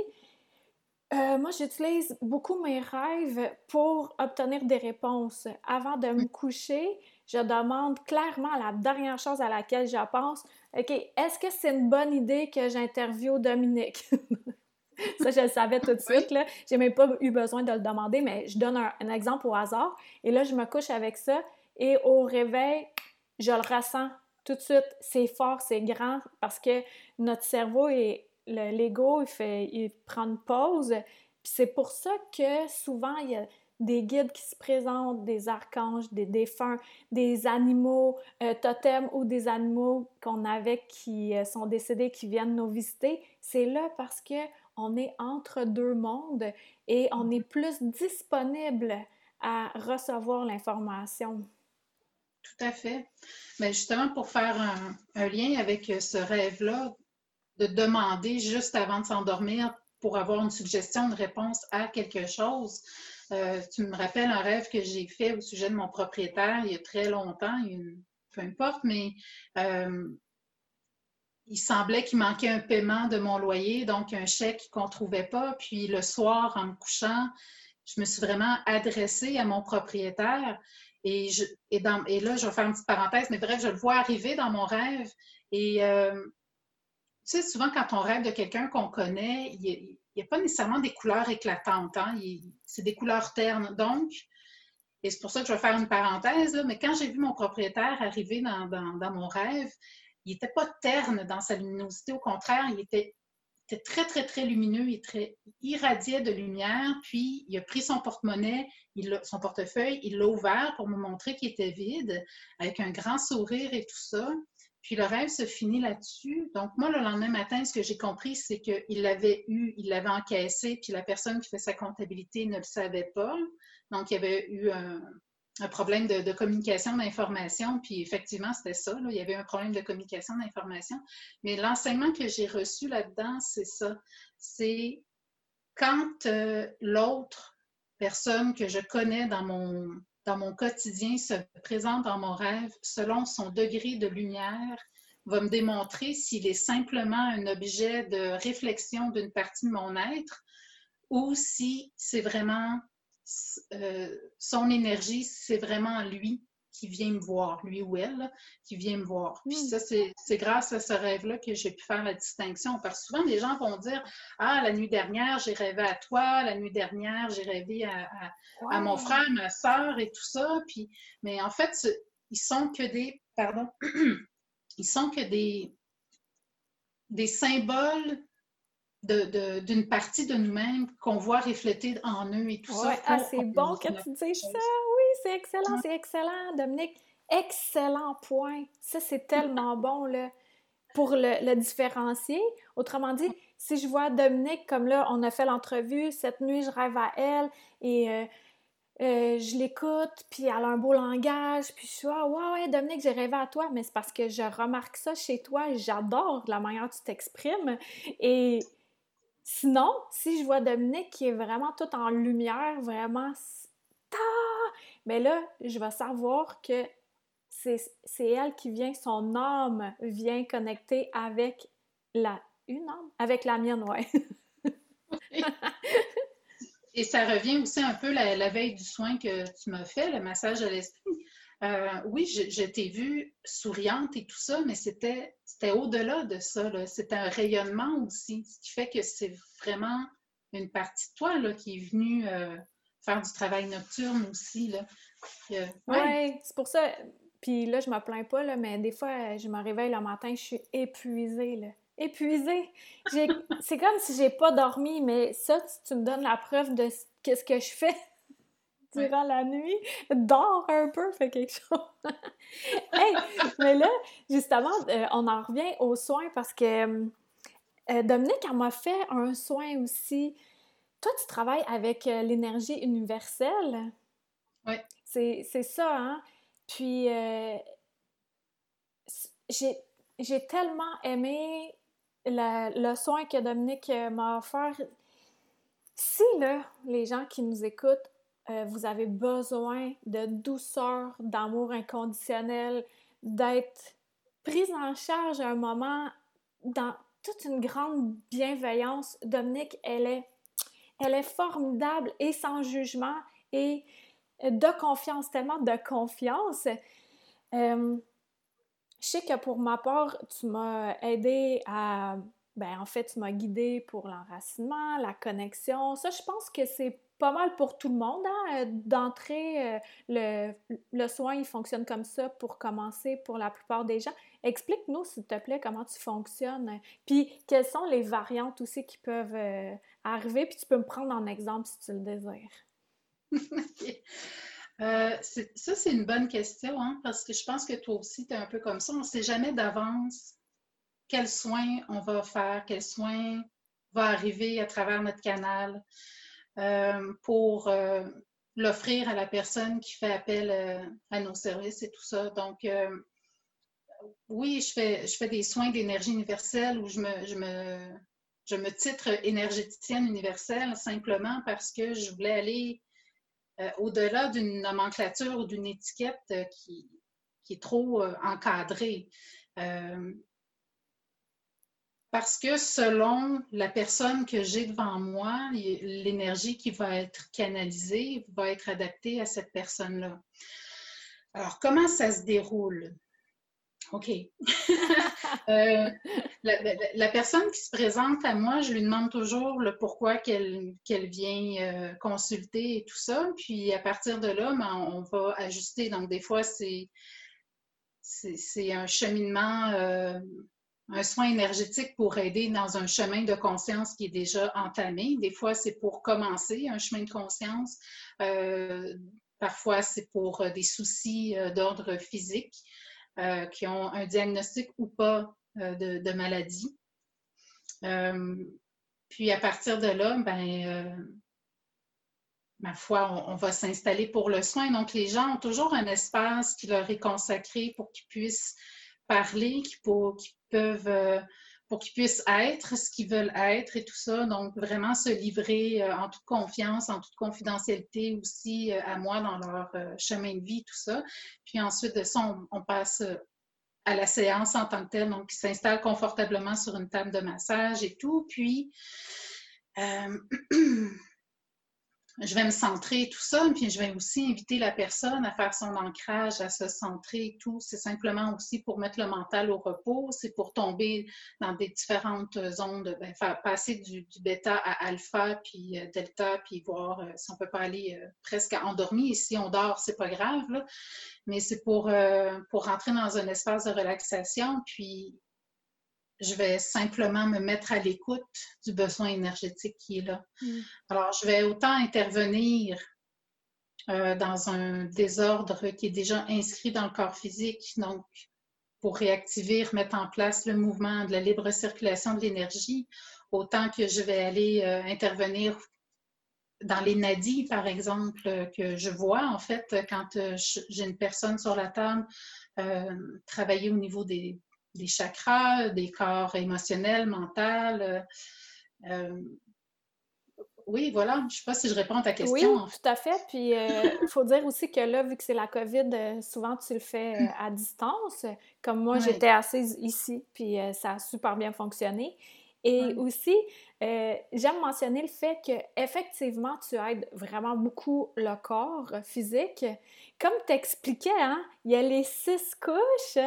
euh, moi, j'utilise beaucoup mes rêves pour obtenir des réponses. Avant de me mm. coucher, je demande clairement la dernière chose à laquelle je pense. OK, est-ce que c'est une bonne idée que j'interviewe Dominique? ça, je le savais tout de suite. Je n'ai même pas eu besoin de le demander, mais je donne un, exemple au hasard. Et là, je me couche avec ça. Et au réveil, je le ressens tout de suite. C'est fort, c'est grand parce que notre cerveau est l'ego, il, fait, il prend une pause. Puis c'est pour ça que souvent, il y a des guides qui se présentent, des archanges, des défunts, des animaux euh, totems ou des animaux qu'on avait qui euh, sont décédés, qui viennent nous visiter. C'est là parce que on est entre deux mondes et on est plus disponible à recevoir l'information. Tout à fait. Mais justement, pour faire un lien avec ce rêve-là, de demander juste avant de s'endormir pour avoir une suggestion de réponse à quelque chose. Euh, tu me rappelles un rêve que j'ai fait au sujet de mon propriétaire il y a très longtemps, peu importe, mais euh, il semblait qu'il manquait un paiement de mon loyer, donc un chèque qu'on ne trouvait pas. Puis le soir, en me couchant, je me suis vraiment adressée à mon propriétaire. Et, je, et, dans, là, je vais faire une petite parenthèse, mais bref, je le vois arriver dans mon rêve. Et euh, tu sais, souvent, quand on rêve de quelqu'un qu'on connaît, il n'y a, pas nécessairement des couleurs éclatantes. Hein? C'est des couleurs ternes. Donc, et c'est pour ça que je vais faire une parenthèse, mais quand j'ai vu mon propriétaire arriver dans, mon rêve, il n'était pas terne dans sa luminosité. Au contraire, il était, très, très, très lumineux. Il, très, irradiait de lumière. Puis, il a pris son porte-monnaie, son portefeuille, il l'a ouvert pour me montrer qu'il était vide, avec un grand sourire et tout ça. Puis le rêve se finit là-dessus. Donc, moi, le lendemain matin, ce que j'ai compris, c'est qu'il l'avait eu, il l'avait encaissé, puis la personne qui fait sa comptabilité ne le savait pas. Donc, il y avait eu un, problème de, communication d'information, puis effectivement, c'était ça. il y avait un problème de communication d'information. Mais l'enseignement que j'ai reçu là-dedans, c'est ça. C'est quand euh, l'autre personne que je connais dans mon, dans mon quotidien se présente dans mon rêve selon son degré de lumière va me démontrer s'il est simplement un objet de réflexion d'une partie de mon être ou si c'est vraiment euh, son énergie, c'est vraiment lui qui vient me voir, lui ou elle, qui vient me voir. Puis hmm. ça, c'est grâce à ce rêve-là que j'ai pu faire la distinction. Parce que souvent, les gens vont dire Ah, la nuit dernière, j'ai rêvé à toi, la nuit dernière, j'ai rêvé à, mon frère, ma soeur et tout ça. Puis, mais en fait, ils sont que des. Pardon. ils sont que des, des symboles d'une partie de nous-mêmes qu'on voit refléter en eux et tout ça. Ah, c'est bon que tu dises ça, oui, c'est excellent, c'est excellent, Dominique. Excellent point. Ça, c'est tellement bon, là, pour le, différencier. Autrement dit, si je vois Dominique, comme là, on a fait l'entrevue, cette nuit, je rêve à elle, et euh, euh, je l'écoute, puis elle a un beau langage, puis je suis ah, ouais, ouais, Dominique, j'ai rêvé à toi, mais c'est parce que je remarque ça chez toi, j'adore la manière dont tu t'exprimes. Et sinon, si je vois Dominique qui est vraiment tout en lumière, vraiment, mais là, je vais savoir que c'est elle qui vient, son âme vient connecter avec la. Une âme? Avec la mienne, ouais. Et ça revient aussi un peu la, la veille du soin que tu m'as fait, le massage à l'esprit. Euh, oui, je, t'ai vue souriante et tout ça, mais c'était au-delà de ça. C'était un rayonnement aussi, ce qui fait que c'est vraiment une partie de toi là, qui est venue euh, faire du travail nocturne aussi. Là. Euh, oui, c'est pour ça. Puis là, je me plains pas, là, mais des fois, je me réveille le matin, je suis épuisée. Là épuisée. C'est comme si j'ai pas dormi, mais ça, tu, me donnes la preuve de ce que je fais durant la nuit. Dors un peu, fais quelque chose. hey, mais là, justement, euh, on en revient aux soins parce que euh, Dominique, elle m'a fait un soin aussi. Toi, tu travailles avec euh, l'énergie universelle. Oui. C'est ça, hein? Puis, j'ai tellement aimé le soin que Dominique euh, m'a offert, si là, les gens qui nous écoutent, euh, vous avez besoin de douceur, d'amour inconditionnel, d'être prise en charge à un moment dans toute une grande bienveillance, Dominique, elle est, elle est formidable et sans jugement et de confiance, tellement de confiance. Euh, je sais que pour ma part, tu m'as aidé à. Ben, en fait, tu m'as guidé pour l'enracinement, la connexion. Ça, je pense que c'est pas mal pour tout le monde. Hein? D'entrée, euh, le, le, soin, il fonctionne comme ça pour commencer pour la plupart des gens. Explique-nous, s'il te plaît, comment tu fonctionnes. Puis, quelles sont les variantes aussi qui peuvent euh, arriver? Puis, tu peux me prendre en exemple si tu le désires. Euh, ça, c'est une bonne question, hein, parce que je pense que toi aussi, tu es un peu comme ça. On ne sait jamais d'avance quels soins on va faire, quel soin va arriver à travers notre canal euh, pour euh, l'offrir à la personne qui fait appel à nos services et tout ça. Donc, oui, je fais, des soins d'énergie universelle où je me, je me, je me titre énergéticienne universelle simplement parce que je voulais aller euh, au-delà d'une nomenclature ou d'une étiquette euh, qui, est trop euh, encadrée. Parce que selon la personne que j'ai devant moi, l'énergie qui va être canalisée va être adaptée à cette personne-là. Alors, comment ça se déroule? OK. Euh, la, personne qui se présente à moi, je lui demande toujours le pourquoi qu'elle vient euh, consulter et tout ça. Puis à partir de là, ben, on va ajuster. Donc, des fois, c'est un cheminement, euh, un soin énergétique pour aider dans un chemin de conscience qui est déjà entamé. Des fois, c'est pour commencer un chemin de conscience. parfois, c'est pour des soucis d'ordre physique. Euh, qui ont un diagnostic ou pas euh, de, maladie. Euh, puis à partir de là, ben, ma foi, on, va s'installer pour le soin. Donc, les gens ont toujours un espace qui leur est consacré pour qu'ils puissent parler, qu'ils peuvent pour qu'ils puissent être ce qu'ils veulent être et tout ça. Donc, vraiment se livrer euh, en toute confiance, en toute confidentialité aussi euh, à moi dans leur euh, chemin de vie, tout ça. Puis ensuite de ça, on, passe à la séance en tant que telle. Donc, ils s'installent confortablement sur une table de massage et tout. Puis, je vais me centrer tout ça, puis je vais aussi inviter la personne à faire son ancrage, à se centrer et tout. C'est simplement aussi pour mettre le mental au repos, c'est pour tomber dans des différentes ondes, ben, faire passer du, bêta à alpha, puis euh, delta, puis voir euh, si on peut pas aller euh, presque endormi. Et si on dort, c'est pas grave, mais c'est pour, pour rentrer dans un espace de relaxation, puis je vais simplement me mettre à l'écoute du besoin énergétique qui est là. Mm. Alors, je vais autant intervenir euh, dans un désordre qui est déjà inscrit dans le corps physique, donc pour réactiver, mettre en place le mouvement de la libre circulation de l'énergie, autant que je vais aller euh, intervenir dans les nadis, par exemple, que je vois, en fait, quand j'ai une personne sur la table, travailler au niveau des, des, chakras, des corps émotionnels, mentaux, oui, voilà. Je ne sais pas si je réponds à ta question. Oui, tout à fait. Puis, il euh, faut dire aussi que là, vu que c'est la COVID, euh, souvent tu le fais euh, à distance. Comme moi, j'étais assise ici, puis ça a super bien fonctionné. Et aussi, j'aime mentionner le fait que effectivement, tu aides vraiment beaucoup le corps physique. Comme tu expliquais, hein, il y a les six couches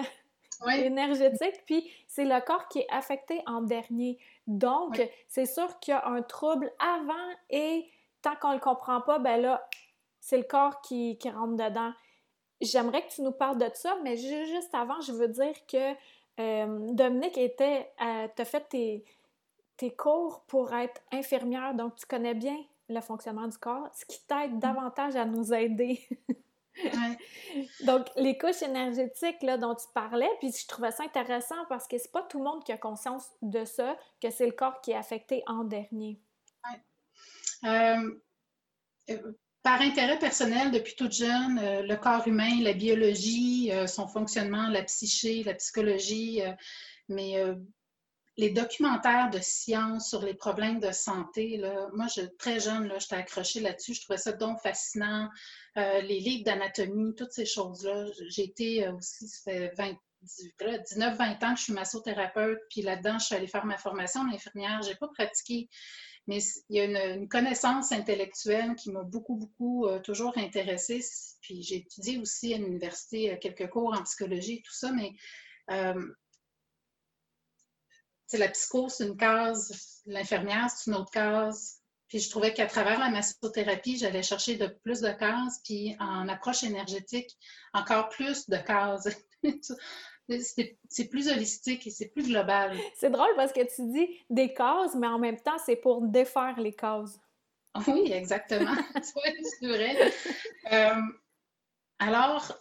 énergétiques, puis c'est le corps qui est affecté en dernier. Donc, c'est sûr qu'il y a un trouble avant et tant qu'on ne le comprend pas, ben là, c'est le corps qui, rentre dedans. J'aimerais que tu nous parles de ça, mais juste avant, je veux dire que euh, Dominique était, euh, t'as fait tes, tes cours pour être infirmière, donc tu connais bien le fonctionnement du corps, ce qui t'aide mm. davantage à nous aider. Donc, les couches énergétiques là, dont tu parlais, puis je trouvais ça intéressant parce que c'est pas tout le monde qui a conscience de ça, que c'est le corps qui est affecté en dernier. Euh, euh, par intérêt personnel, depuis toute jeune, euh, le corps humain, la biologie, son fonctionnement, la psyché, la psychologie, mais les documentaires de science sur les problèmes de santé, là, moi, je, très jeune, là, j'étais accrochée là-dessus. Je trouvais ça donc fascinant. Euh, les livres d'anatomie, toutes ces choses-là. J'ai été euh, aussi, ça fait 19-20 ans que je suis massothérapeute, puis là-dedans, je suis allée faire ma formation d'infirmière. Je n'ai pas pratiqué, mais il y a une, connaissance intellectuelle qui m'a beaucoup, beaucoup euh, toujours intéressée. Puis j'ai étudié aussi à l'université quelques cours en psychologie et tout ça, mais la psycho, c'est une case, l'infirmière, c'est une autre case. Puis je trouvais qu'à travers la massothérapie, j'allais chercher de plus de cases, puis en approche énergétique, encore plus de cases. c'est plus holistique et c'est plus global. C'est drôle parce que tu dis des cases, mais en même temps, c'est pour défaire les cases. Oui, exactement. c'est vrai. Euh, alors,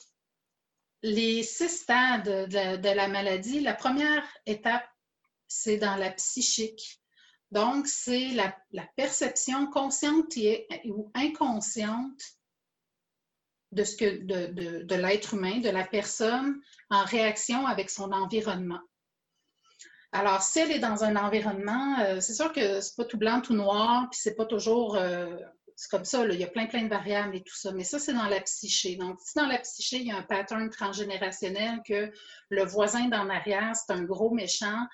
les six stades de, la maladie, la première étape, c'est dans la psychique. Donc, c'est la, perception consciente ou inconsciente de, ce que, de, l'être humain, de la personne en réaction avec son environnement. Alors, si elle est dans un environnement, euh, c'est sûr que c'est pas tout blanc, tout noir, puis c'est pas toujours euh, c'est comme ça, il y a plein, plein de variables et tout ça. Mais ça, c'est dans la psyché. Donc, si dans la psyché, il y a un pattern transgénérationnel que le voisin d'en arrière, c'est un gros méchant,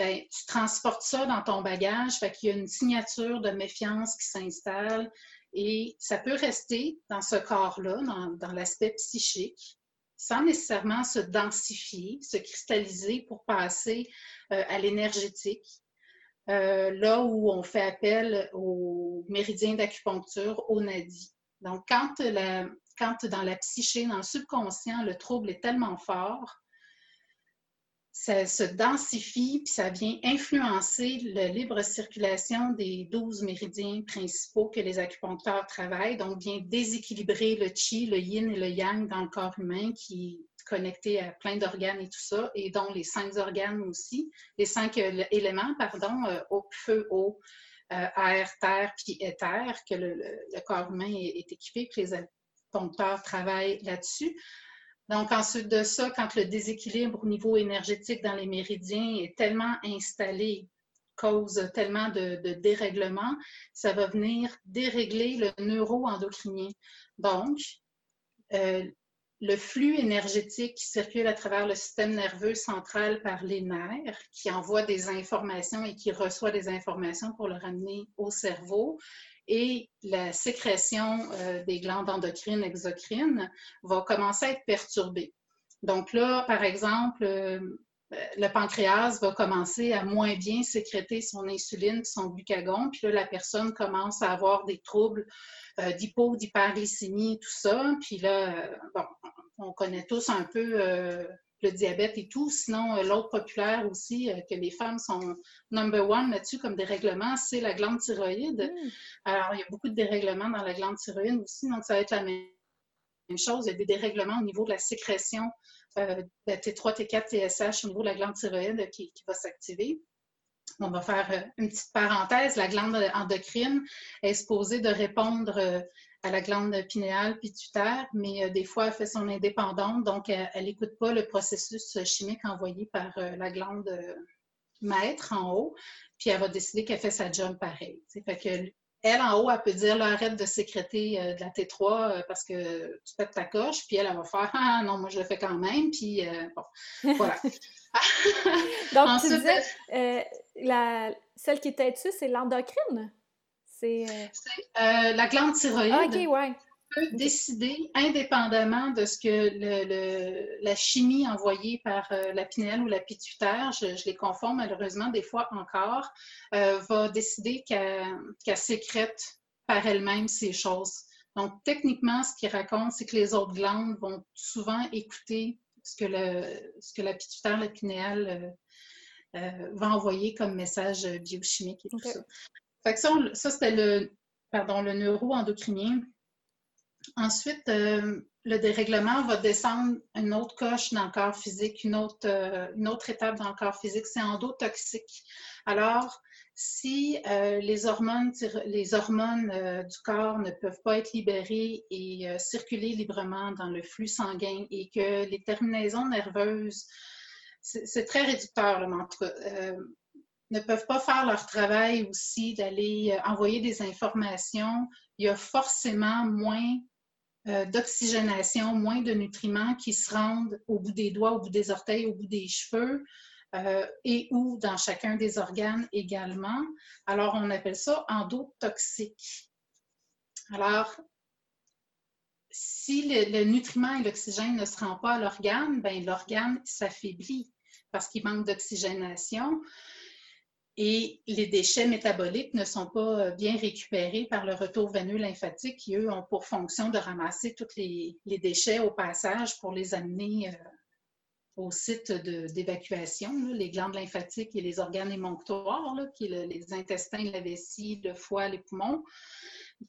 ben, tu transportes ça dans ton bagage, fait qu'il y a une signature de méfiance qui s'installe et ça peut rester dans ce corps-là, dans, l'aspect psychique, sans nécessairement se densifier, se cristalliser pour passer euh, à l'énergétique. Euh, là où on fait appel aux méridiens d'acupuncture, au nadi. Donc, quand, quand dans la psyché, dans le subconscient, le trouble est tellement fort, ça se densifie, puis ça vient influencer la libre circulation des 12 méridiens principaux que les acupuncteurs travaillent, donc vient déséquilibrer le chi, le yin et le yang dans le corps humain qui est connecté à plein d'organes et tout ça, et dont les cinq organes aussi, les cinq euh, éléments, pardon, euh, eau, feu, eau, euh, air, terre, puis éther, que le, corps humain est, est équipé, que les acupuncteurs travaillent là-dessus. Donc, ensuite de ça, quand le déséquilibre au niveau énergétique dans les méridiens est tellement installé, cause tellement de, dérèglement, ça va venir dérégler le neuroendocrinien. Donc, euh, le flux énergétique qui circule à travers le système nerveux central par les nerfs, qui envoie des informations et qui reçoit des informations pour le ramener au cerveau, et la sécrétion euh, des glandes endocrines, exocrines, va commencer à être perturbée. Donc là, par exemple, euh, le pancréas va commencer à moins bien sécréter son insuline, son glucagon, puis là, la personne commence à avoir des troubles euh, d'hypo, d'hyperglycémie, tout ça. Puis là, bon, on connaît tous un peu le diabète et tout. Sinon, euh, l'autre populaire aussi, euh, que les femmes sont number one là-dessus comme dérèglement, c'est la glande thyroïde. Hmm. Alors, il y a beaucoup de dérèglements dans la glande thyroïde aussi, donc ça va être la même chose. Il y a des dérèglements au niveau de la sécrétion euh, de T3, T4, TSH au niveau de la glande thyroïde qui, va s'activer. on va faire euh, une petite parenthèse, la glande endocrine est supposée de répondre euh, à la glande pinéale pituitaire, mais euh, des fois, elle fait son indépendante, donc elle n'écoute pas le processus chimique envoyé par la glande maître en haut, puis elle va décider qu'elle fait sa job pareil. Fait que elle, en haut, elle peut dire arrête de sécréter de la T3 parce que tu pètes ta coche, puis elle, elle va faire Ah non, moi je le fais quand même, puis bon, voilà. Donc, tu disais, euh, la, celle qui était dessus, c'est l'endocrine? C'est euh, euh, la glande thyroïde. Ah, OK, ouais. Peut décider, indépendamment de ce que le, la chimie envoyée par la pinelle ou la pituitaire, je, les confonds malheureusement des fois encore, va décider qu'elle sécrète par elle-même ces choses. Donc, techniquement, ce qu'il raconte, c'est que les autres glandes vont souvent écouter ce que, le, ce que la pituitaire, la pinéale euh, euh, va envoyer comme message biochimique et tout ça. Fait que ça, ça c'était le, pardon, le neuroendocrinien. Ensuite, euh, le dérèglement va descendre une autre coche dans le corps physique, une autre, une autre étape dans le corps physique, c'est endotoxique. Alors, si euh, les hormones, les hormones euh, du corps ne peuvent pas être libérées et euh, circuler librement dans le flux sanguin et que les terminaisons nerveuses, c'est très réducteur, le mantra, ne peuvent pas faire leur travail aussi d'aller envoyer des informations, il y a forcément moins d'oxygénation, moins de nutriments qui se rendent au bout des doigts, au bout des orteils, au bout des cheveux, euh, et ou dans chacun des organes également. Alors, on appelle ça endotoxique. Alors, si le, nutriment et l'oxygène ne se rendent pas à l'organe, ben l'organe s'affaiblit parce qu'il manque d'oxygénation et les déchets métaboliques ne sont pas euh, bien récupérés par le retour veineux lymphatique qui, eux, ont pour fonction de ramasser tous les, déchets au passage pour les amener euh, au site d'évacuation, les glandes lymphatiques et les organes émonctoires, les intestins, la vessie, le foie, les poumons.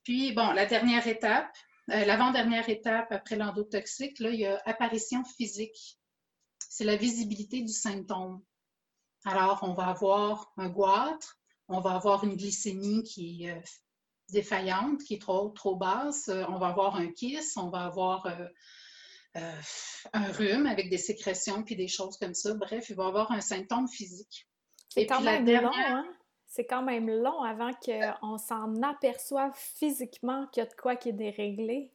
Puis, bon, la dernière étape, euh, l'avant-dernière étape après l'endotoxique, il y a apparition physique. C'est la visibilité du symptôme. Alors, on va avoir un goitre, on va avoir une glycémie qui est euh, défaillante, qui est trop, trop basse, euh, on va avoir un kiss, on va avoir euh, un rhume avec des sécrétions puis des choses comme ça. Bref, il va avoir un symptôme physique. C'est quand même long, hein? C'est quand même long avant qu'on s'en aperçoive physiquement qu'il y a de quoi qui est déréglé.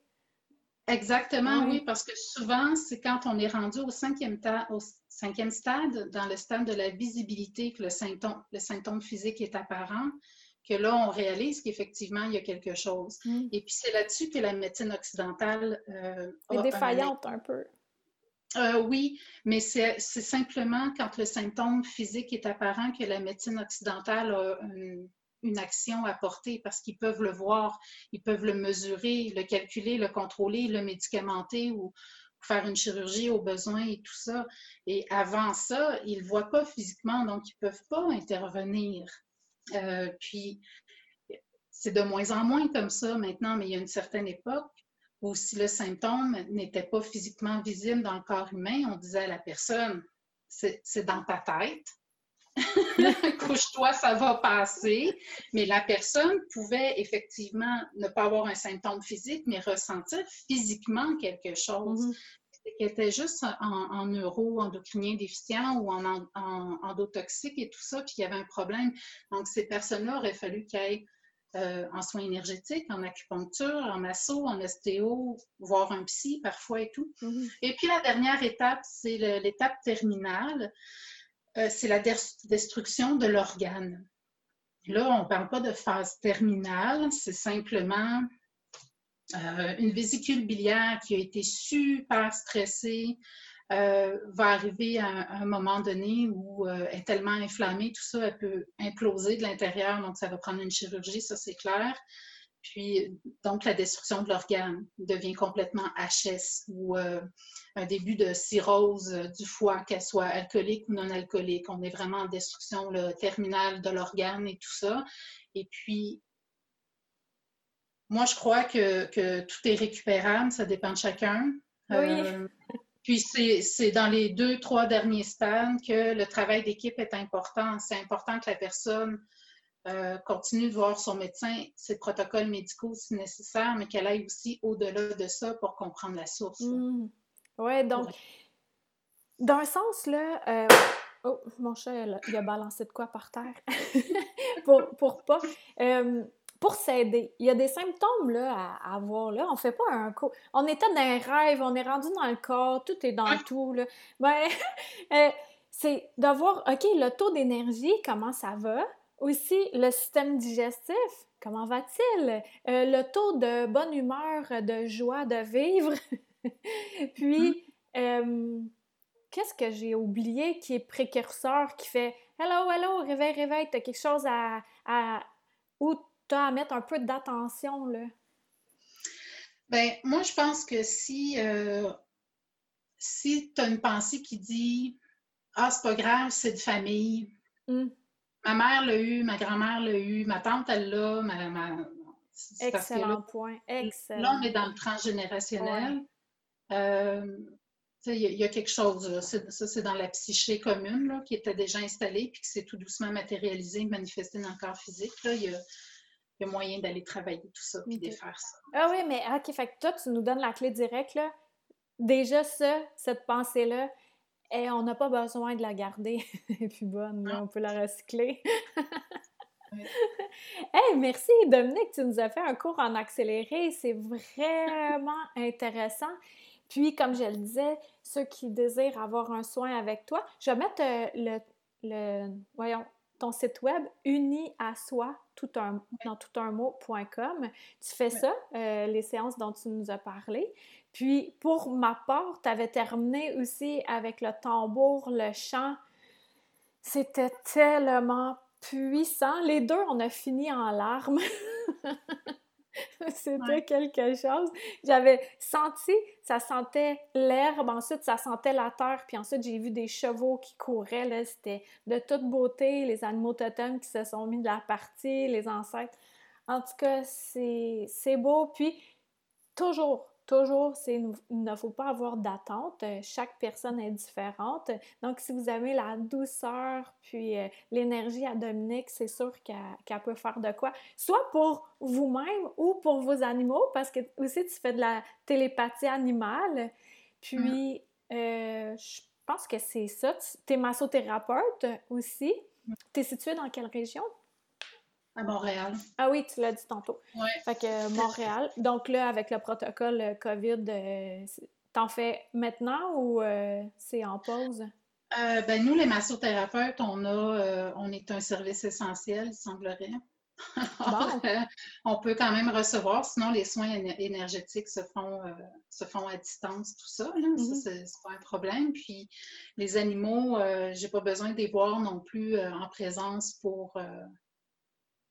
Exactement, oui, parce que souvent, c'est quand on est rendu au cinquième, au cinquième stade, dans le stade de la visibilité, que le symptôme, le symptôme physique est apparent, que là, on réalise qu'effectivement, il y a quelque chose. Mm. Et puis, c'est là-dessus que la médecine occidentale euh, est défaillante un, peu. Euh, oui, mais c'est simplement quand le symptôme physique est apparent que la médecine occidentale a une, action à porter parce qu'ils peuvent le voir, ils peuvent le mesurer, le calculer, le contrôler, le médicamenter ou faire une chirurgie au besoin et tout ça. Et avant ça, ils ne voient pas physiquement, donc ils ne peuvent pas intervenir. Euh, puis, c'est de moins en moins comme ça maintenant, mais il y a une certaine époque où si le symptôme n'était pas physiquement visible dans le corps humain, on disait à la personne, c'est dans ta tête. Couche-toi, ça va passer. Mais la personne pouvait effectivement ne pas avoir un symptôme physique, mais ressentir physiquement quelque chose. Mm-hmm qui étaient juste en, neuro, endocrinien déficient ou en, endotoxique et tout ça, puis il y avait un problème. Donc, ces personnes-là auraient fallu qu'elles aillent euh, en soins énergétiques, en acupuncture, en masso, en ostéo, voir un psy parfois et tout. Mm-hmm. Et puis la dernière étape, c'est l'étape terminale, c'est la destruction de l'organe. Là, on ne parle pas de phase terminale, c'est simplement euh, une vésicule biliaire qui a été super stressée euh, va arriver à un, moment donné où euh, est tellement inflammée, tout ça, elle peut imploser de l'intérieur, donc ça va prendre une chirurgie, ça c'est clair. Puis, donc, la destruction de l'organe devient complètement HS ou un début de cirrhose du foie, qu'elle soit alcoolique ou non alcoolique. On est vraiment en destruction terminale de l'organe et tout ça. Et puis, moi, je crois que, tout est récupérable, ça dépend de chacun. Oui. Euh, Puis c'est dans les deux, trois derniers stades que le travail d'équipe est important. C'est important que la personne euh, continue de voir son médecin, ses protocoles médicaux si nécessaire, mais qu'elle aille aussi au-delà de ça pour comprendre la source. Mmh. Oui, donc, d'un sens, là, euh, oh, mon chat, il a balancé de quoi par terre pour, pour pas. Euh, pour s'aider. Il y a des symptômes là, à, avoir. Là. On fait pas un coup. On était dans un rêve, on est rendu dans le corps, tout est dans tout. Là. Ben, c'est de voir, OK, le taux d'énergie, comment ça va? Aussi, le système digestif, comment va-t-il? Euh, le taux de bonne humeur, de joie de vivre. Puis, euh, qu'est-ce que j'ai oublié qui est précurseur, qui fait Hello, hello, réveille, réveille, t'as quelque chose à, à ou t'as à mettre un peu d'attention, là? Ben, moi, je pense que si, euh, si tu as une pensée qui dit Ah, c'est pas grave, c'est de famille, mmh. Ma mère l'a eu, ma grand-mère l'a eu, ma tante, elle l'a. Ma, Excellent point. Excellent. Là, on est dans le transgénérationnel. Euh, il y, a quelque chose, ça c'est dans la psyché commune là, qui était déjà installée puis qui s'est tout doucement matérialisé, manifesté dans le corps physique. Il y a, moyen d'aller travailler tout ça puis de faire ça. Ah oui, mais OK, fait que toi, tu nous donnes la clé directe. Là. Déjà, ça, cette pensée-là, et on n'a pas besoin de la garder. Est plus bonne, on peut la recycler. hey, merci Dominique, tu nous as fait un cours en accéléré. C'est vraiment intéressant. Puis, comme je le disais, ceux qui désirent avoir un soin avec toi, je vais mettre euh, le, le voyons, ton site web uni à soi tout un, dans tout un mot.com. Tu fais ça, euh, les séances dont tu nous as parlé. Puis, pour ma part, tu avais terminé aussi avec le tambour, le chant. C'était tellement puissant. Les deux, on a fini en larmes. C'était quelque chose. J'avais senti, ça sentait l'herbe, ensuite ça sentait la terre, puis ensuite j'ai vu des chevaux qui couraient. C'était de toute beauté, les animaux totems qui se sont mis de la partie, les ancêtres. En tout cas, c'est beau. Puis toujours, Toujours, il ne faut pas avoir d'attente. Euh, chaque personne est différente. Donc, si vous avez la douceur puis euh, l'énergie à Dominique, c'est sûr qu'elle peut faire de quoi. Soit pour vous-même ou pour vos animaux, parce que aussi tu fais de la télépathie animale. Puis, euh, je pense que c'est ça. Tu es massothérapeute aussi. Tu es située dans quelle région? À Montréal. Ah oui, tu l'as dit tantôt. Oui. Fait que euh, Montréal. Donc là, avec le protocole euh, COVID, euh, t'en fais maintenant ou c'est en pause? ben nous, les massothérapeutes, on a, on est un service essentiel, il semblerait. on peut quand même recevoir, sinon les soins énergétiques se font, se font à distance, tout ça. Là. Ça, c'est pas un problème. Puis les animaux, j'ai pas besoin de les voir non plus en présence pour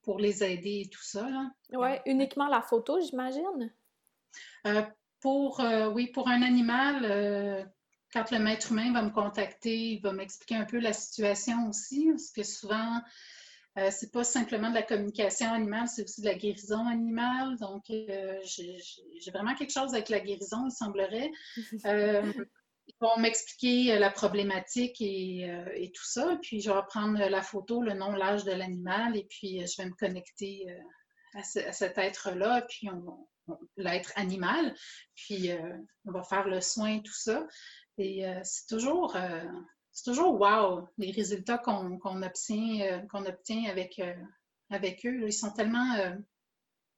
pour les aider et tout ça. Oui, uniquement la photo, j'imagine? Euh, pour, euh, oui, pour un animal, euh, quand le maître humain va me contacter, il va m'expliquer un peu la situation aussi, parce que souvent, c'est pas simplement de la communication animale, c'est aussi de la guérison animale. Donc, j'ai vraiment quelque chose avec la guérison, il semblerait. ils vont m'expliquer euh, la problématique euh, et, tout ça. Puis je vais prendre la photo, le nom, l'âge de l'animal, et puis euh, je vais me connecter à, cet être-là, puis l'être animal. Puis on va faire le soin, tout ça. Et c'est toujours, c'est toujours wow, les résultats qu'on obtient, qu'on obtient avec, eux. Ils sont tellement,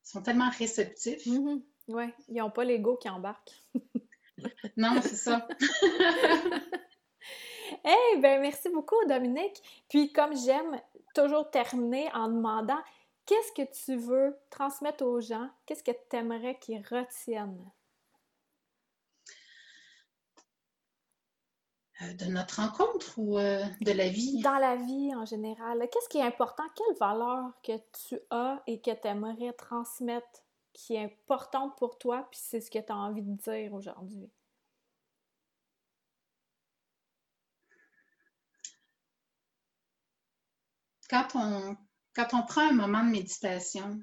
sont tellement réceptifs. Mm-hmm. Oui, ils n'ont pas l'ego qui embarque. non, c'est ça. Eh bien, merci beaucoup, Dominique. Puis, comme j'aime toujours terminer en demandant qu'est-ce que tu veux transmettre aux gens, qu'est-ce que tu aimerais qu'ils retiennent? Euh, de notre rencontre ou euh, de la vie? Dans la vie en général. Qu'est-ce qui est important? Quelle valeur que tu as et que tu aimerais transmettre qui est importante pour toi, puis c'est ce que tu as envie de dire aujourd'hui? Quand on, quand on prend un moment de méditation,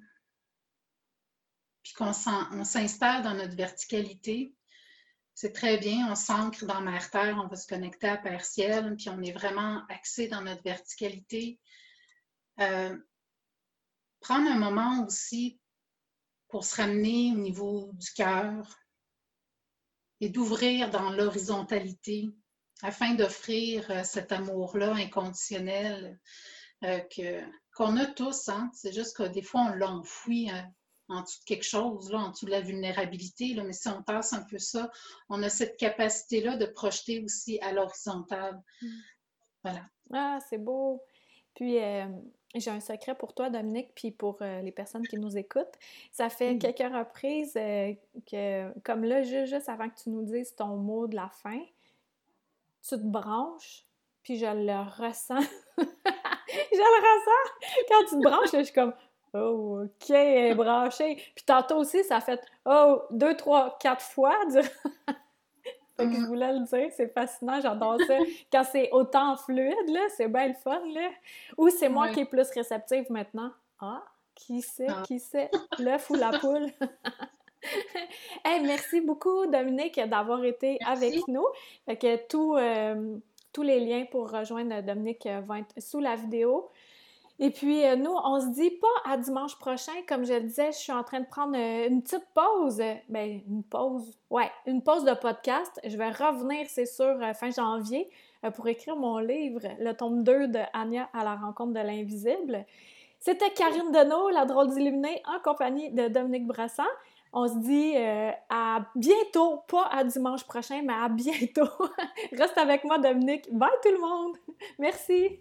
puis qu'on s'installe dans notre verticalité, c'est très bien, on s'ancre dans Mère Terre, on va se connecter à Père Ciel, puis on est vraiment axé dans notre verticalité. Euh, prendre un moment aussi pour se ramener au niveau du cœur et d'ouvrir dans l'horizontalité afin d'offrir euh, cet amour-là inconditionnel euh, qu'on a tous. Hein. C'est juste que des fois, on l'enfouit hein, en dessous de quelque chose, là, en dessous de la vulnérabilité. Là, mais si on tasse un peu ça, on a cette capacité-là de projeter aussi à l'horizontale. Mm. Voilà. Ah, c'est beau. Puis, euh, j'ai un secret pour toi, Dominique, puis pour euh, les personnes qui nous écoutent. Ça fait quelques reprises euh, que, comme là, juste avant que tu nous dises ton mot de la fin, tu te branches, puis je le ressens. je le ressens! Quand tu te branches, je suis comme Oh, OK, elle est branchée. Puis tantôt aussi, ça fait Oh, deux, trois, quatre fois. Fait que je voulais le dire, c'est fascinant, j'adore ça. Quand c'est autant fluide, là, c'est bien le fun, là. Ou c'est moi qui est plus réceptive maintenant. Ah, qui sait, ah. qui sait, l'œuf ou la poule? hey, merci beaucoup, Dominique, d'avoir été avec nous. Fait que tout, euh, tous les liens pour rejoindre Dominique vont être sous la vidéo. Et puis, euh, nous, on se dit pas à dimanche prochain. Comme je le disais, je suis en train de prendre euh, une petite pause. Ben, une pause. Ouais, une pause de podcast. Je vais revenir, c'est sûr, euh, fin janvier pour écrire mon livre, le tome 2 de Anya à la rencontre de l'invisible. C'était Karine Deneau, la drôle d'illuminée, en compagnie de Dominique Brassan. On se dit à bientôt, pas à dimanche prochain, mais à bientôt. Reste avec moi, Dominique. Bye tout le monde. Merci.